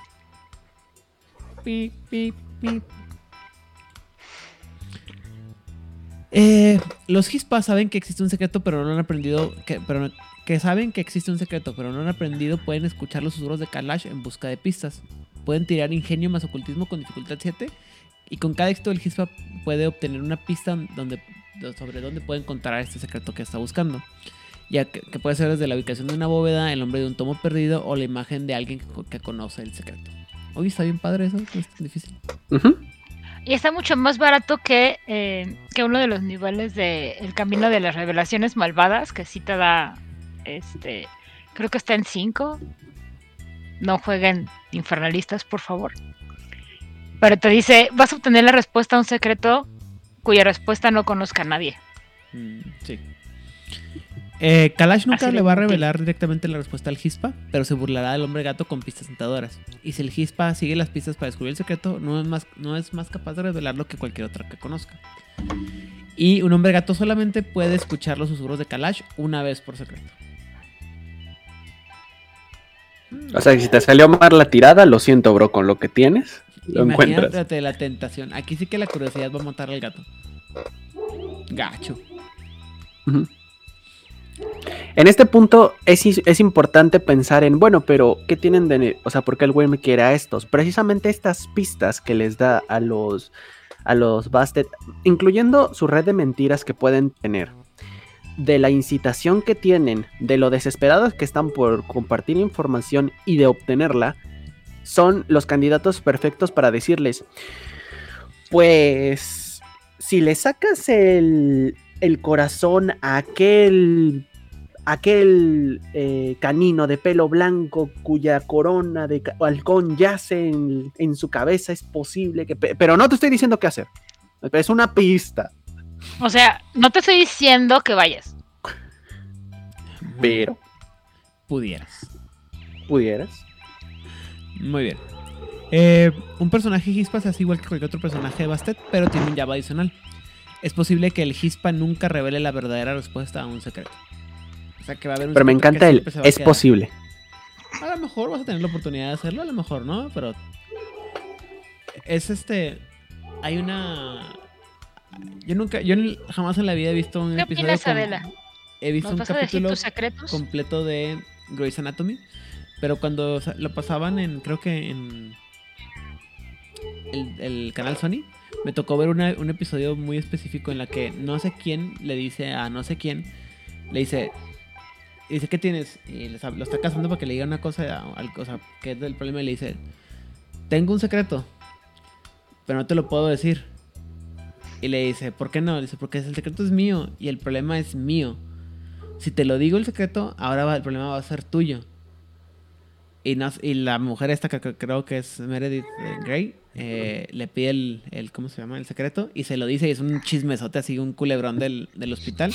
B: Eh, los Hispas saben que existe un secreto, pero no han aprendido. Que, pero que saben que existe un secreto, pero no han aprendido. Pueden escuchar los susurros de Kalash en busca de pistas. Pueden tirar ingenio más ocultismo con dificultad 7. Y con cada éxito, el Hispa puede obtener una pista sobre dónde puede encontrar este secreto que está buscando. Ya que, puede ser desde la ubicación de una bóveda, el nombre de un tomo perdido o la imagen de alguien que conoce el secreto. Oye, está bien padre eso, no es tan difícil.
A: Y está mucho más barato que, eh, que uno de los niveles de El Camino de las Revelaciones Malvadas, que sí te da, este, creo que está en 5. No jueguen infernalistas, por favor. Pero te dice, vas a obtener la respuesta a un secreto cuya respuesta no conozca a nadie.
B: Mm, sí. Eh, Kalash nunca
A: Así
B: le va a revelar directamente la respuesta al Hispa, pero se burlará del hombre gato con pistas tentadoras. Y si el Hispa sigue las pistas para descubrir el secreto, no es más, no es más capaz de revelarlo que cualquier otra que conozca. Y un hombre gato solamente puede escuchar los susurros de Kalash una vez por secreto.
C: O sea, que si te salió mal la tirada, lo siento, bro, con lo que tienes, lo encuentras.
B: Imagínate la tentación. Aquí sí que la curiosidad va a matar al gato. Gacho.
C: En este punto es, importante pensar en, bueno, pero ¿qué tienen de... O sea, ¿por qué el güey me quiere a estos? Precisamente estas pistas que les da a los, a los Bastet, incluyendo su red de mentiras que pueden tener, de la incitación que tienen, de lo desesperados que están por compartir información y de obtenerla, son los candidatos perfectos para decirles, pues, si le sacas el, el corazón a aquel, aquel eh, canino de pelo blanco cuya corona de halcón yace en, en su cabeza, es posible que... pe- Pero no te estoy diciendo qué hacer. Es una pista.
A: O sea, no te estoy diciendo que vayas.
C: Pero
B: Pudieras.
C: pudieras.
B: Muy bien. Eh, un personaje Hispa se hace igual que cualquier otro personaje de Bastet, pero tiene un Java adicional. Es posible que el Hispa nunca revele la verdadera respuesta a un secreto. O sea que va a haber un
C: Pero me encanta el... Es posible.
B: A lo mejor vas a tener la oportunidad de hacerlo, a lo mejor no, pero. Es este. Hay una. Yo nunca. Yo jamás en la vida he visto un
A: ¿Qué
B: episodio.
A: opinas, Adela?
B: He visto
A: ¿Nos
B: un
A: vas a decir
B: capítulo completo de Grey's Anatomy. Pero cuando lo pasaban en. Creo que en. El, el canal Sony. Me tocó ver un episodio muy específico en la que no sé quién le dice a no sé quién. Le dice. Dice, ¿qué tienes? Y les lo está casando para que le diga una cosa, al cosa que es del problema. Y le dice, tengo un secreto, pero no te lo puedo decir. Y le dice, ¿por qué no? Le dice, porque el secreto es mío y el problema es mío. Si te lo digo el secreto, ahora el problema va a ser tuyo. Y, no- y la mujer esta, que, creo que es Meredith eh, Grey, eh, le pide el, el, ¿cómo se llama? El secreto y se lo dice y es un chismesote así, un culebrón del, del hospital.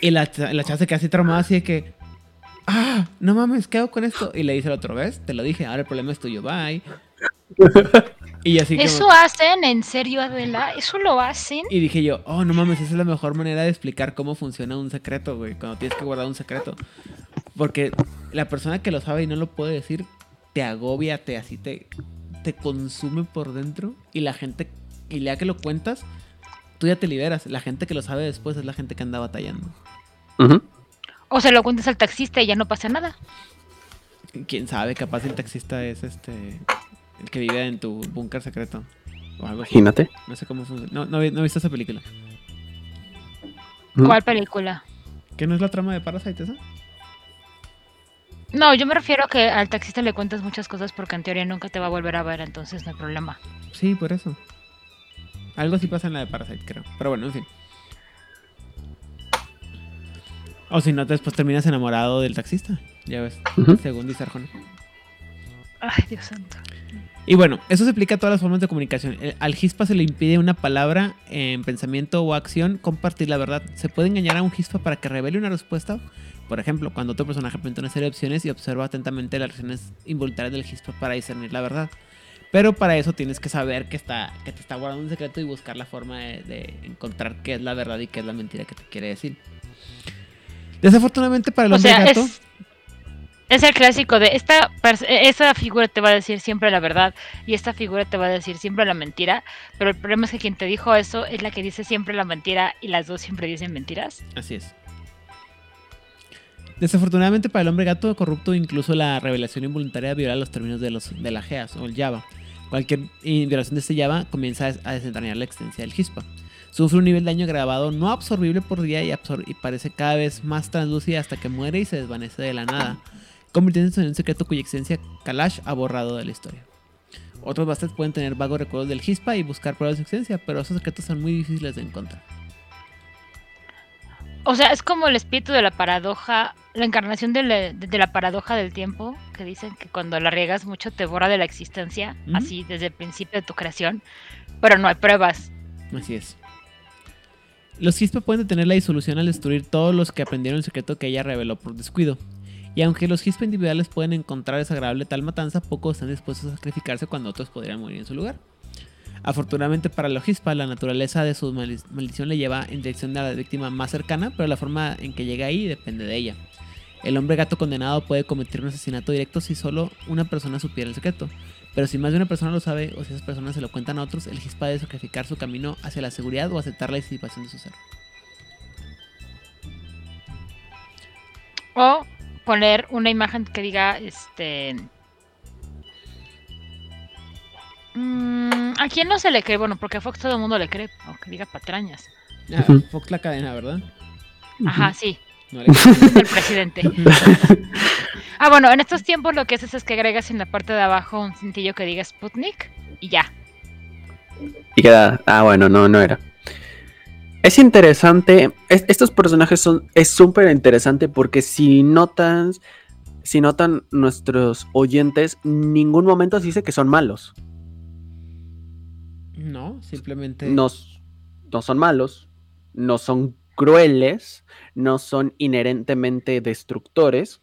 B: Y la, la chava se queda así traumada así de que, ah, no mames, ¿qué hago con esto? Y le dice el otro, ¿ves? Te lo dije, ahora el problema es tuyo, bye. Y así como-
A: ¿Eso hacen? ¿En serio, Adela? ¿Eso lo hacen?
B: y dije yo, oh, no mames, esa es la mejor manera de explicar cómo funciona un secreto, güey. Cuando tienes que guardar un secreto. Porque la persona que lo sabe y no lo puede decir, te agobia, te así, te, te consume por dentro. Y la gente, y ya que lo cuentas, tú ya te liberas. La gente que lo sabe después es la gente que anda batallando.
A: O se lo cuentas al taxista y ya no pasa nada.
B: Quién sabe, capaz el taxista es este. El que vive en tu búnker secreto. O algo así.
C: Imagínate.
B: No sé cómo funciona. No, no, he- no he visto esa película.
A: ¿Cuál película?
B: ¿Qué no es la trama de Parasite esa?
A: No, yo me refiero a que al taxista le cuentas muchas cosas porque en teoría nunca te va a volver a ver, entonces no hay problema.
B: Sí, por eso. Algo así pasa en la de Parasite, creo. Pero bueno, en fin. O si no, después terminas enamorado del taxista. Ya ves, según dice Arjona.
A: Ay, Dios santo.
B: Y bueno, eso se aplica a todas las formas de comunicación. El- Al gispa se le impide una palabra en pensamiento o acción compartir la verdad. Se puede engañar a un gispa para que revele una respuesta. Por ejemplo, cuando otro personaje presenta una serie de opciones y observa atentamente las reacciones involuntarias del gispa para discernir la verdad. Pero para eso tienes que saber que, está, que te está guardando un secreto y buscar la forma de, de encontrar qué es la verdad y qué es la mentira que te quiere decir. Desafortunadamente para el
A: O
B: hombre
A: sea,
B: gato...
A: es, es el clásico de esta esa figura te va a decir siempre la verdad y esta figura te va a decir siempre la mentira, pero el problema es que quien te dijo eso es la que dice siempre la mentira y las dos siempre dicen mentiras.
B: Así es. Desafortunadamente para el hombre gato corrupto, incluso la revelación involuntaria viola los términos de, los, de la GEAS o el Java. Cualquier violación de este Java comienza a, desentrañar la existencia del Gispa. Sufre un nivel de daño agravado no absorbible por día y, absor- y parece cada vez más translúcida hasta que muere y se desvanece de la nada, convirtiéndose en un secreto cuya existencia Kalash ha borrado de la historia. Otros bastards pueden tener vagos recuerdos del Gispa y buscar pruebas de su existencia, pero esos secretos son muy difíciles de encontrar.
A: O sea, es como el espíritu de la paradoja, la encarnación de la, de la paradoja del tiempo, que dicen que cuando la riegas mucho te borra de la existencia, así desde el principio de tu creación, pero no hay pruebas.
B: Así es. Los Gispa pueden detener la disolución al destruir todos los que aprendieron el secreto que ella reveló por descuido. Y aunque los Gispa individuales pueden encontrar desagradable tal matanza, pocos están dispuestos a sacrificarse cuando otros podrían morir en su lugar. Afortunadamente para los Gispa, la naturaleza de su maldi- maldición le lleva en dirección de la víctima más cercana, pero la forma en que llega ahí depende de ella. El hombre gato condenado puede cometer un asesinato directo si solo una persona supiera el secreto. Pero si más de una persona lo sabe o si esas personas se lo cuentan a otros, el Gispa debe sacrificar su camino hacia la seguridad o aceptar la disipación de su ser.
A: O poner una imagen que diga, este... mm, ¿A quién no se le cree? Bueno, porque a Fox todo el mundo le cree, aunque diga patrañas.
B: Ah. Fox la cadena, ¿verdad?
A: Ajá, sí,
B: No le-
A: el presidente. Ah, bueno, en estos tiempos lo que haces es que agregas en la parte de abajo un cintillo que diga Sputnik y ya.
C: Y queda. Ah, bueno, no, no era. Es interesante. es- estos personajes son. Es súper interesante porque si notas. Si notan nuestros oyentes, ningún momento se dice que son malos.
B: no, simplemente.
C: No, no son malos. No son crueles. No son inherentemente destructores.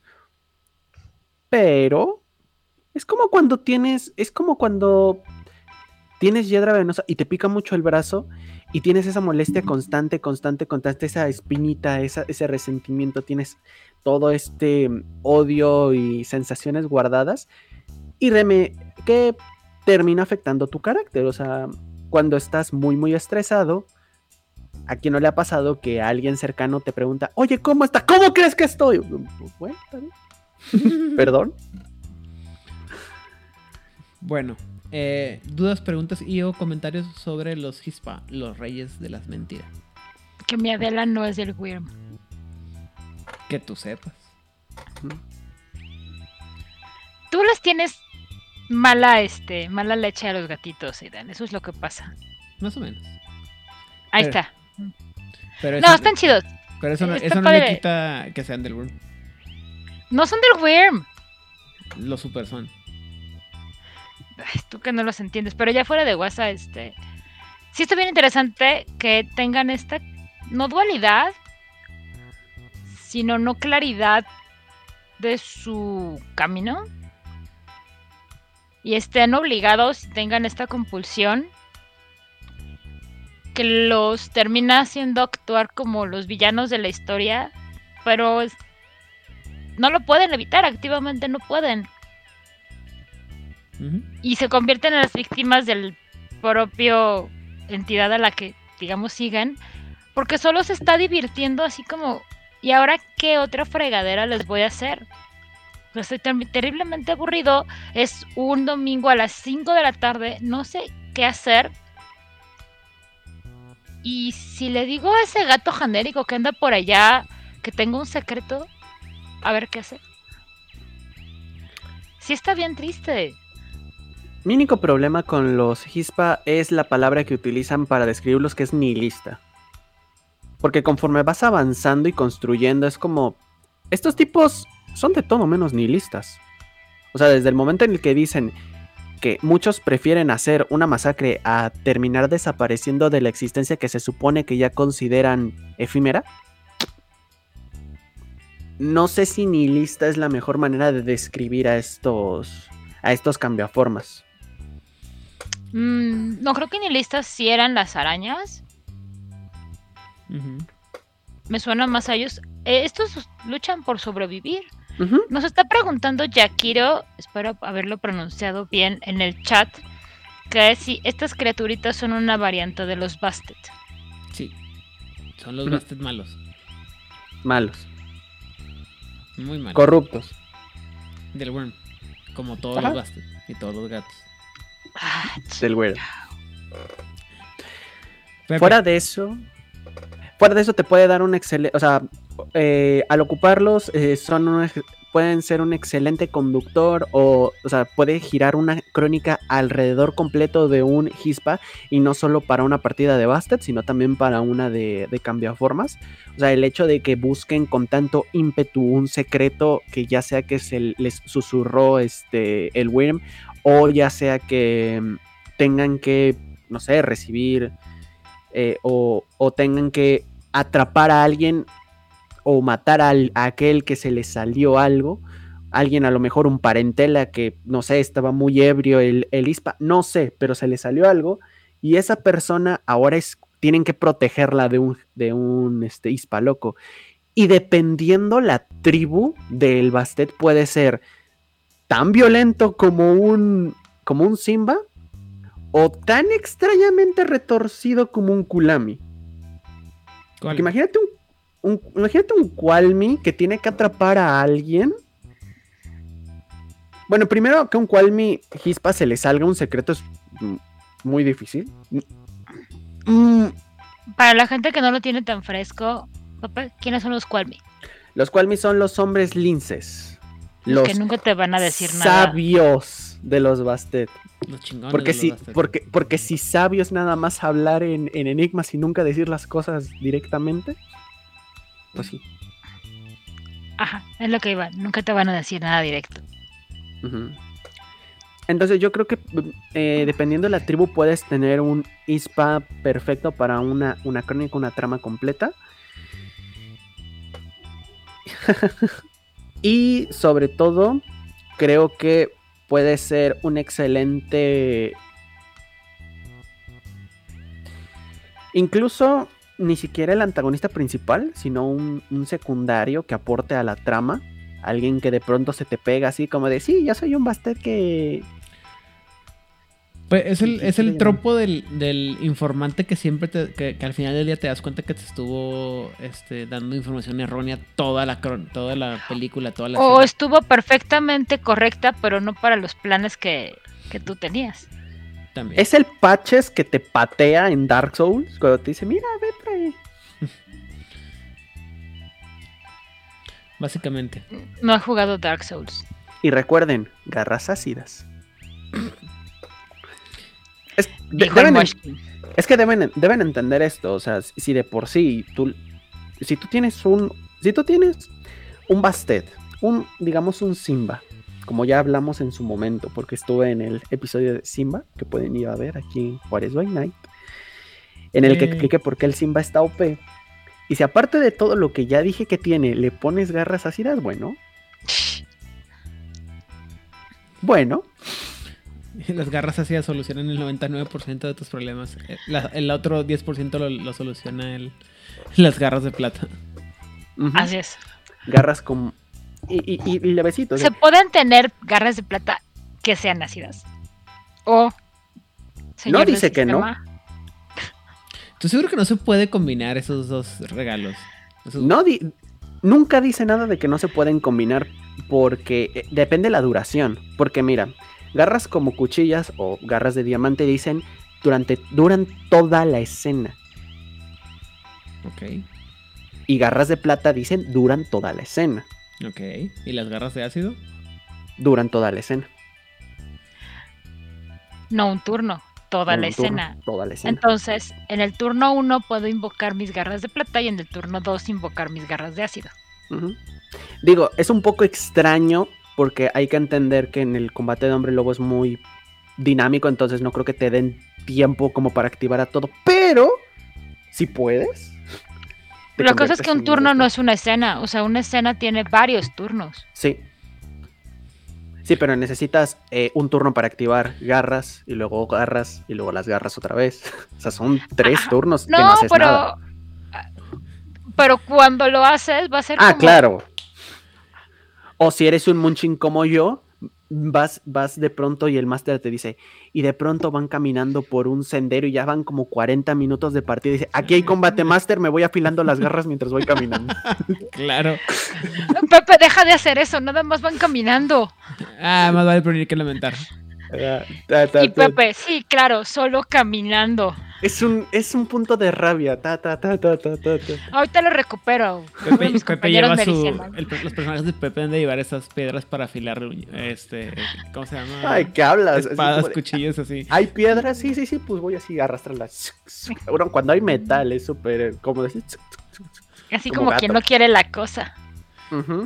C: Pero. Es como cuando tienes. Es como cuando tienes hiedra venenosa y te pica mucho el brazo y tienes esa molestia constante, constante, constante, esa espinita, esa- ese resentimiento, tienes todo este odio y sensaciones guardadas y reme- que termina afectando tu carácter. O sea, cuando estás muy, muy estresado, ¿a quién no le ha pasado que alguien cercano te pregunta, oye, ¿cómo está? ¿Cómo crees que estoy? Bueno, está bien. Perdón.
B: Bueno, eh, dudas, preguntas y o comentarios sobre los Hispa, los reyes de las mentiras.
A: Que mi Adela no es del Wyrm.
B: Que tú sepas.
A: Tú les tienes mala, este, mala leche a los gatitos, Aidan. Eso es lo que pasa.
B: Más o menos.
A: Ahí
B: Pero-
A: está.
B: Pero
A: No, están chidos.
B: pero eso no,
A: está
B: eso no le quita que sean del Worm.
A: No son del Worm.
B: Los super son.
A: Ay, tú que no los entiendes, pero ya fuera de WhatsApp, este. Sí está bien interesante que tengan esta no dualidad, sino no claridad de su camino. Y estén obligados y tengan esta compulsión que los termina haciendo actuar como los villanos de la historia, pero es- no lo pueden evitar, activamente no pueden. Y se convierten en las víctimas del propio entidad a la que digamos siguen porque solo se está divirtiendo así como y ahora qué otra fregadera les voy a hacer estoy ter- terriblemente aburrido es un domingo a las 5 de la tarde no sé qué hacer y si le digo a ese gato genérico que anda por allá que tengo un secreto a ver qué hace sí está bien triste
C: Mi único problema con los Hispa es la palabra que utilizan para describirlos, que es nihilista. Porque conforme vas avanzando y construyendo, es como. Estos tipos son de todo menos nihilistas. O sea, desde el momento en el que dicen que muchos prefieren hacer una masacre a terminar desapareciendo de la existencia que se supone que ya consideran efímera. No sé si nihilista es la mejor manera de describir a estos. a estos cambiaformas.
A: Mm, no creo que ni listas si eran las arañas. Me suena más a ellos. Eh, estos luchan por sobrevivir. Nos está preguntando Yakiro, espero haberlo pronunciado bien en el chat, que si estas criaturitas son una variante de los Bastet.
B: Sí. Son los
C: Ujú.
B: Bastet malos.
C: Malos.
B: Muy malos.
C: Corruptos.
B: Del Worm. Como todos
C: Ajá.
B: los Bastet. Y todos los gatos.
A: Ah,
C: Del.
B: Pepe,
C: Fuera de eso. Fuera de eso te puede dar un excelente. O sea, eh, al ocuparlos eh, son un ex- pueden ser un excelente conductor o, o sea, puede girar una crónica alrededor completo de un Hispa y no solo para una partida de Bastet, sino también para una de, de cambiaformas. O sea, el hecho de que busquen con tanto ímpetu un secreto que ya sea que se les susurró este, el Wyrm o ya sea que mm, tengan que, no sé, recibir eh, o, o tengan que atrapar a alguien o matar al, a aquel que se le salió algo. Alguien a lo mejor un parentela que, no sé, estaba muy ebrio el, el ISPA, no sé, pero se le salió algo y esa persona ahora es, tienen que protegerla de un, de un este, ISPA loco. Y dependiendo la tribu del Bastet puede ser tan violento como un, como un Simba o tan extrañamente retorcido como un Kulami. imagínate un, un- imagínate un Qualmi que tiene que atrapar a alguien. Bueno, primero que un Qualmi Hispa se le salga un secreto es muy difícil. Mm,
A: Para la gente que no lo tiene tan fresco, papá, ¿quiénes son los Qualmi?
C: los Qualmi son los hombres linces.
A: Los
C: Los
A: que nunca te van a decir nada.
C: sabios de los Bastet.
B: Los chingones
C: Porque
B: de los
C: si,
B: Bastet.
C: porque, porque si sabio es nada más hablar en, en enigmas y nunca decir las cosas directamente, pues sí.
A: Ajá, es lo que iba. Nunca te van a decir nada directo.
C: Entonces yo creo que eh, dependiendo de la tribu puedes tener un ISPA perfecto para una, una crónica, una trama completa. y sobre todo, creo que puede ser un excelente... Incluso ni siquiera el antagonista principal, sino un, un secundario que aporte a la trama. Alguien que de pronto se te pega así como de, sí, yo soy un bastet que...
B: Pues es el, es el tropo del, del informante que siempre te, que, que al final del día te das cuenta que te estuvo este, dando información errónea toda la toda la película, toda la
A: O
B: serie.
A: estuvo perfectamente correcta, pero no para los planes que, que tú tenías.
B: También.
C: Es el patches que te patea en Dark Souls cuando te dice, mira, ve por ahí.
B: Básicamente.
A: No he jugado Dark Souls.
C: Y recuerden, garras ácidas. Es, de- deben, es que deben, deben entender esto. O sea, si de por sí tú. Si tú tienes un. Si tú tienes un Bastet, un, digamos, un Simba. Como ya hablamos en su momento, porque estuve en el episodio de Simba, que pueden ir a ver aquí en Juárez by Night. En el que expliqué por qué el Simba está OP. Y si aparte de todo lo que ya dije que tiene, le pones garras ácidas, bueno. Bueno,
B: Las garras ácidas solucionan el 99% de tus problemas. Eh, la- el otro 10% lo, lo soluciona el, las garras de plata.
A: Así es.
C: garras con. Y, y, y levecitos.
A: Se pueden tener garras de plata que sean ácidas. O. señor del
C: dice que no.
B: Estoy seguro que no se puede combinar esos dos regalos. Esos-
C: No di- nunca dice nada de que no se pueden combinar porque eh, depende la duración. Porque mira, garras como cuchillas o garras de diamante dicen durante duran toda la escena
B: Ok,
C: y garras de plata dicen duran toda la escena,
B: ok. ¿Y las garras de ácido?
C: duran toda la escena.
A: No un turno. Toda la
C: un turno,
A: escena.
C: Toda la escena.
A: Entonces, en el turno 1 puedo invocar mis garras de plata y en el turno 2 invocar mis garras de ácido.
C: Digo, es un poco extraño porque hay que entender que en el combate de hombre lobo es muy dinámico, entonces no creo que te den tiempo como para activar a todo, pero si puedes.
A: La cosa es que un turno no es una escena, o sea, una escena tiene varios turnos.
C: Sí. Sí, pero necesitas eh, un turno para activar garras y luego garras y luego las garras otra vez. O sea, son tres
A: Ajá.
C: turnos que no haces
A: pero.
C: nada.
A: Pero cuando lo haces, va a ser
C: Ah,
A: como-
C: claro. O si eres un munchin como yo, vas, vas de pronto y el máster te dice, y de pronto van caminando por un sendero y ya van como 40 minutos de partida. Y dice, aquí hay combate máster, me voy afilando las garras mientras voy caminando.
B: Claro.
A: Pepe, deja de hacer eso, nada más van caminando.
B: Ah, más vale prevenir que lamentar.
A: Y Pepe, sí, claro, solo caminando.
C: Es un, es un punto de rabia. Ta, ta, ta, ta, ta, ta, ta.
A: Ahorita lo recupero.
B: Pepe,
A: Mis
B: Pepe
A: compañeros
B: lleva su. el- los personajes de Pepe han de llevar esas piedras para afilar. Este. ¿Cómo se llama?
C: Ay, ¿qué hablas? Así
B: Espadas,
C: de,
B: cuchillos, así.
C: ¿Hay piedras? Sí, sí, sí, pues voy así a arrastrarlas. Bueno, cuando hay metal es súper, como decir?
A: Así
C: Como
A: como, quien no quiere la cosa.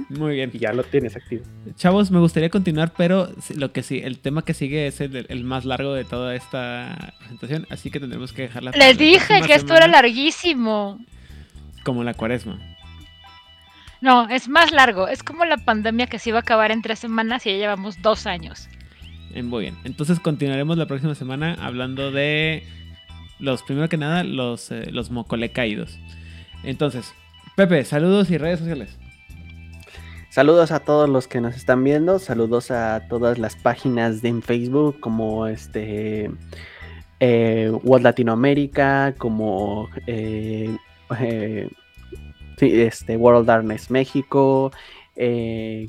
B: Muy bien.
C: Y ya lo tienes activo.
B: Chavos, me gustaría continuar, pero lo que sí, el tema que sigue es el, el más largo de toda esta presentación, así que tendremos que dejarla.
A: Les dije que esto era larguísimo.
B: Como la cuaresma.
A: No, es más largo. Es como la pandemia que se iba a acabar en tres semanas y ya llevamos dos años.
B: Eh, Muy bien. Entonces continuaremos la próxima semana hablando de los, primero que nada, los, eh, los mocole caídos. Entonces, Pepe, saludos y redes sociales.
C: Saludos a todos los que nos están viendo, saludos a todas las páginas de en Facebook como este eh, World Latinoamérica, como eh, eh, este World Darkness México, eh,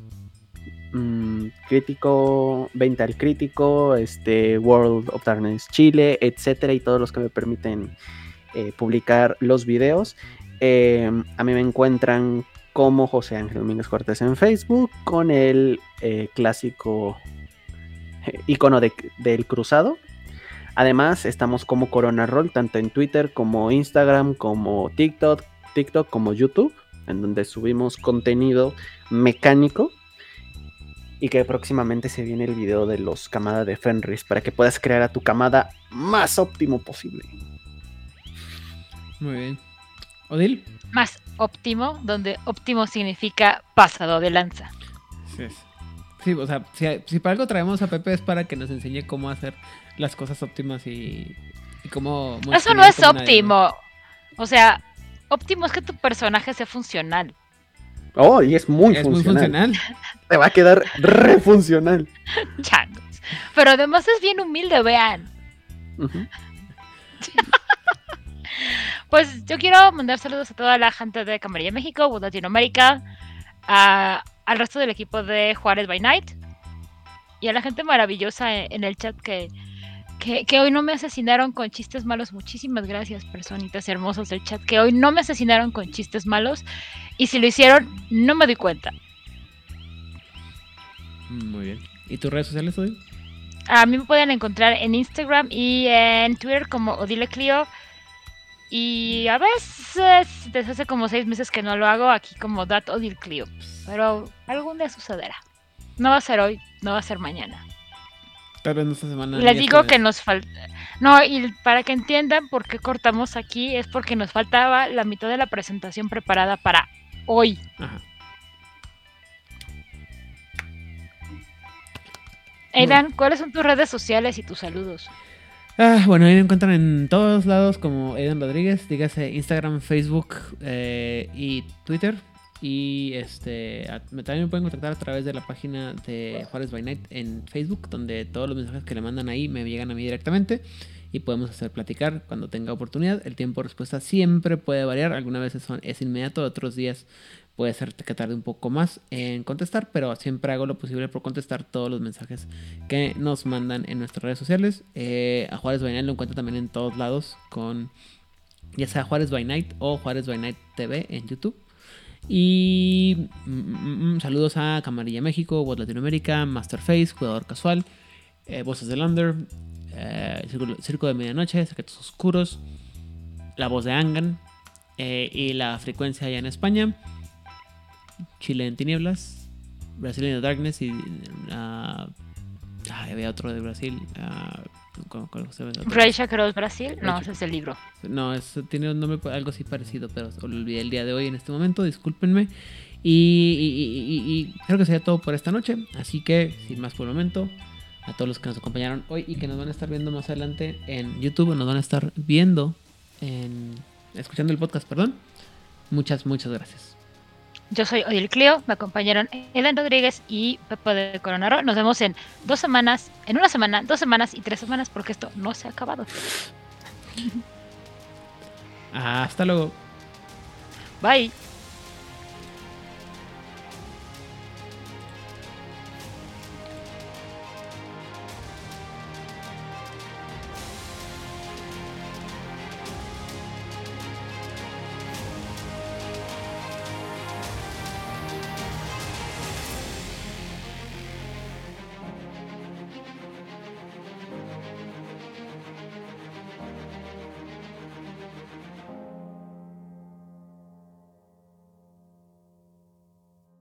C: mm, Crítico, Venta al Crítico, este World of Darkness Chile, etcétera, y todos los que me permiten eh, publicar los videos. Eh, a mí me encuentran como José Ángel Domínguez Cortés en Facebook, con el eh, clásico eh, icono de- del cruzado. Además, estamos como Corona Roll, tanto en Twitter como Instagram, como TikTok, TikTok como YouTube, en donde subimos contenido mecánico. Y que próximamente se viene el video de los Kamada de Fenris para que puedas crear a tu Kamada más óptimo posible.
B: Muy bien. Odil.
A: Más óptimo, donde óptimo significa pasado de lanza.
B: Sí. Sí, o sea, si, si para algo traemos a Pepe es para que nos enseñe cómo hacer las cosas óptimas y, y cómo...
A: Eso no es óptimo. O sea, óptimo es que tu personaje sea funcional.
C: Oh, y es muy
B: Es muy
C: funcional.
B: funcional.
C: Te va a quedar re funcional.
A: Changos. Pero además es bien humilde, vean.
C: Ujú.
A: Pues yo quiero mandar saludos a toda la gente de Camarilla México, Wood Latinoamérica, a- al resto del equipo de Juárez by Night y a la gente maravillosa en, en el chat que, Que, que hoy no me asesinaron con chistes malos. Muchísimas gracias, personitas hermosas del chat. Que hoy no me asesinaron con chistes malos. Y si lo hicieron, no me di cuenta.
B: Muy bien. ¿Y tus redes sociales, Odile?
A: A mí me pueden encontrar en Instagram y en Twitter como Odile Clio. Y a veces, desde hace como seis meses que no lo hago, aquí como Dat Odile Clio. Pero algún día sucederá. No va a ser hoy, no va a ser mañana.
B: Vez no esta semana.
A: Y les digo que nos falta. No, y para que entiendan por qué cortamos aquí, es porque nos faltaba la mitad de la presentación preparada para hoy.
B: Ajá.
A: Aidan, ¿cuáles son tus redes sociales y tus saludos?
B: Ah, bueno, ahí me encuentran en todos lados como Aidan Rodríguez, dígase Instagram, Facebook eh, y Twitter. Y este también me pueden contactar a través de la página de Juárez by Night en Facebook, donde todos los mensajes que le mandan ahí me llegan a mí directamente y podemos hacer platicar cuando tenga oportunidad. El tiempo de respuesta siempre puede variar, algunas veces es inmediato, otros días puede ser que tarde un poco más en contestar, pero siempre hago lo posible por contestar todos los mensajes que nos mandan en nuestras redes sociales. Eh, a Juárez by lo encuentro también en todos lados con ya sea Juárez by Night o Juárez by TV en YouTube. Y mm, mm, mm, saludos a Camarilla México, Voz Latinoamérica, Masterface, Jugador Casual, eh, Voces del Under, eh, Circo de Medianoche, Secretos Oscuros, La Voz de Angan y La Frecuencia allá en España, Chile en Tinieblas, Brasil the Darkness y ah, había otro de Brasil. ah, ¿cómo- cómo se
A: Brasil. No, ese es el libro.
B: No, es- tiene un nombre algo así parecido, pero lo olvidé el día de hoy en este momento, discúlpenme. Y, y- y- y- y creo que sería todo por esta noche. Así que, sin más por el momento, a todos los que nos acompañaron hoy y que nos van a estar viendo más adelante en YouTube, nos van a estar viendo, en, escuchando el podcast, perdón. Muchas, muchas gracias.
A: Yo soy Odil Clio, me acompañaron Eden Rodríguez y Pepe de Coronaro. Nos vemos en dos semanas, en una semana, dos semanas y tres semanas, porque esto no se ha acabado.
B: Hasta luego.
A: Bye.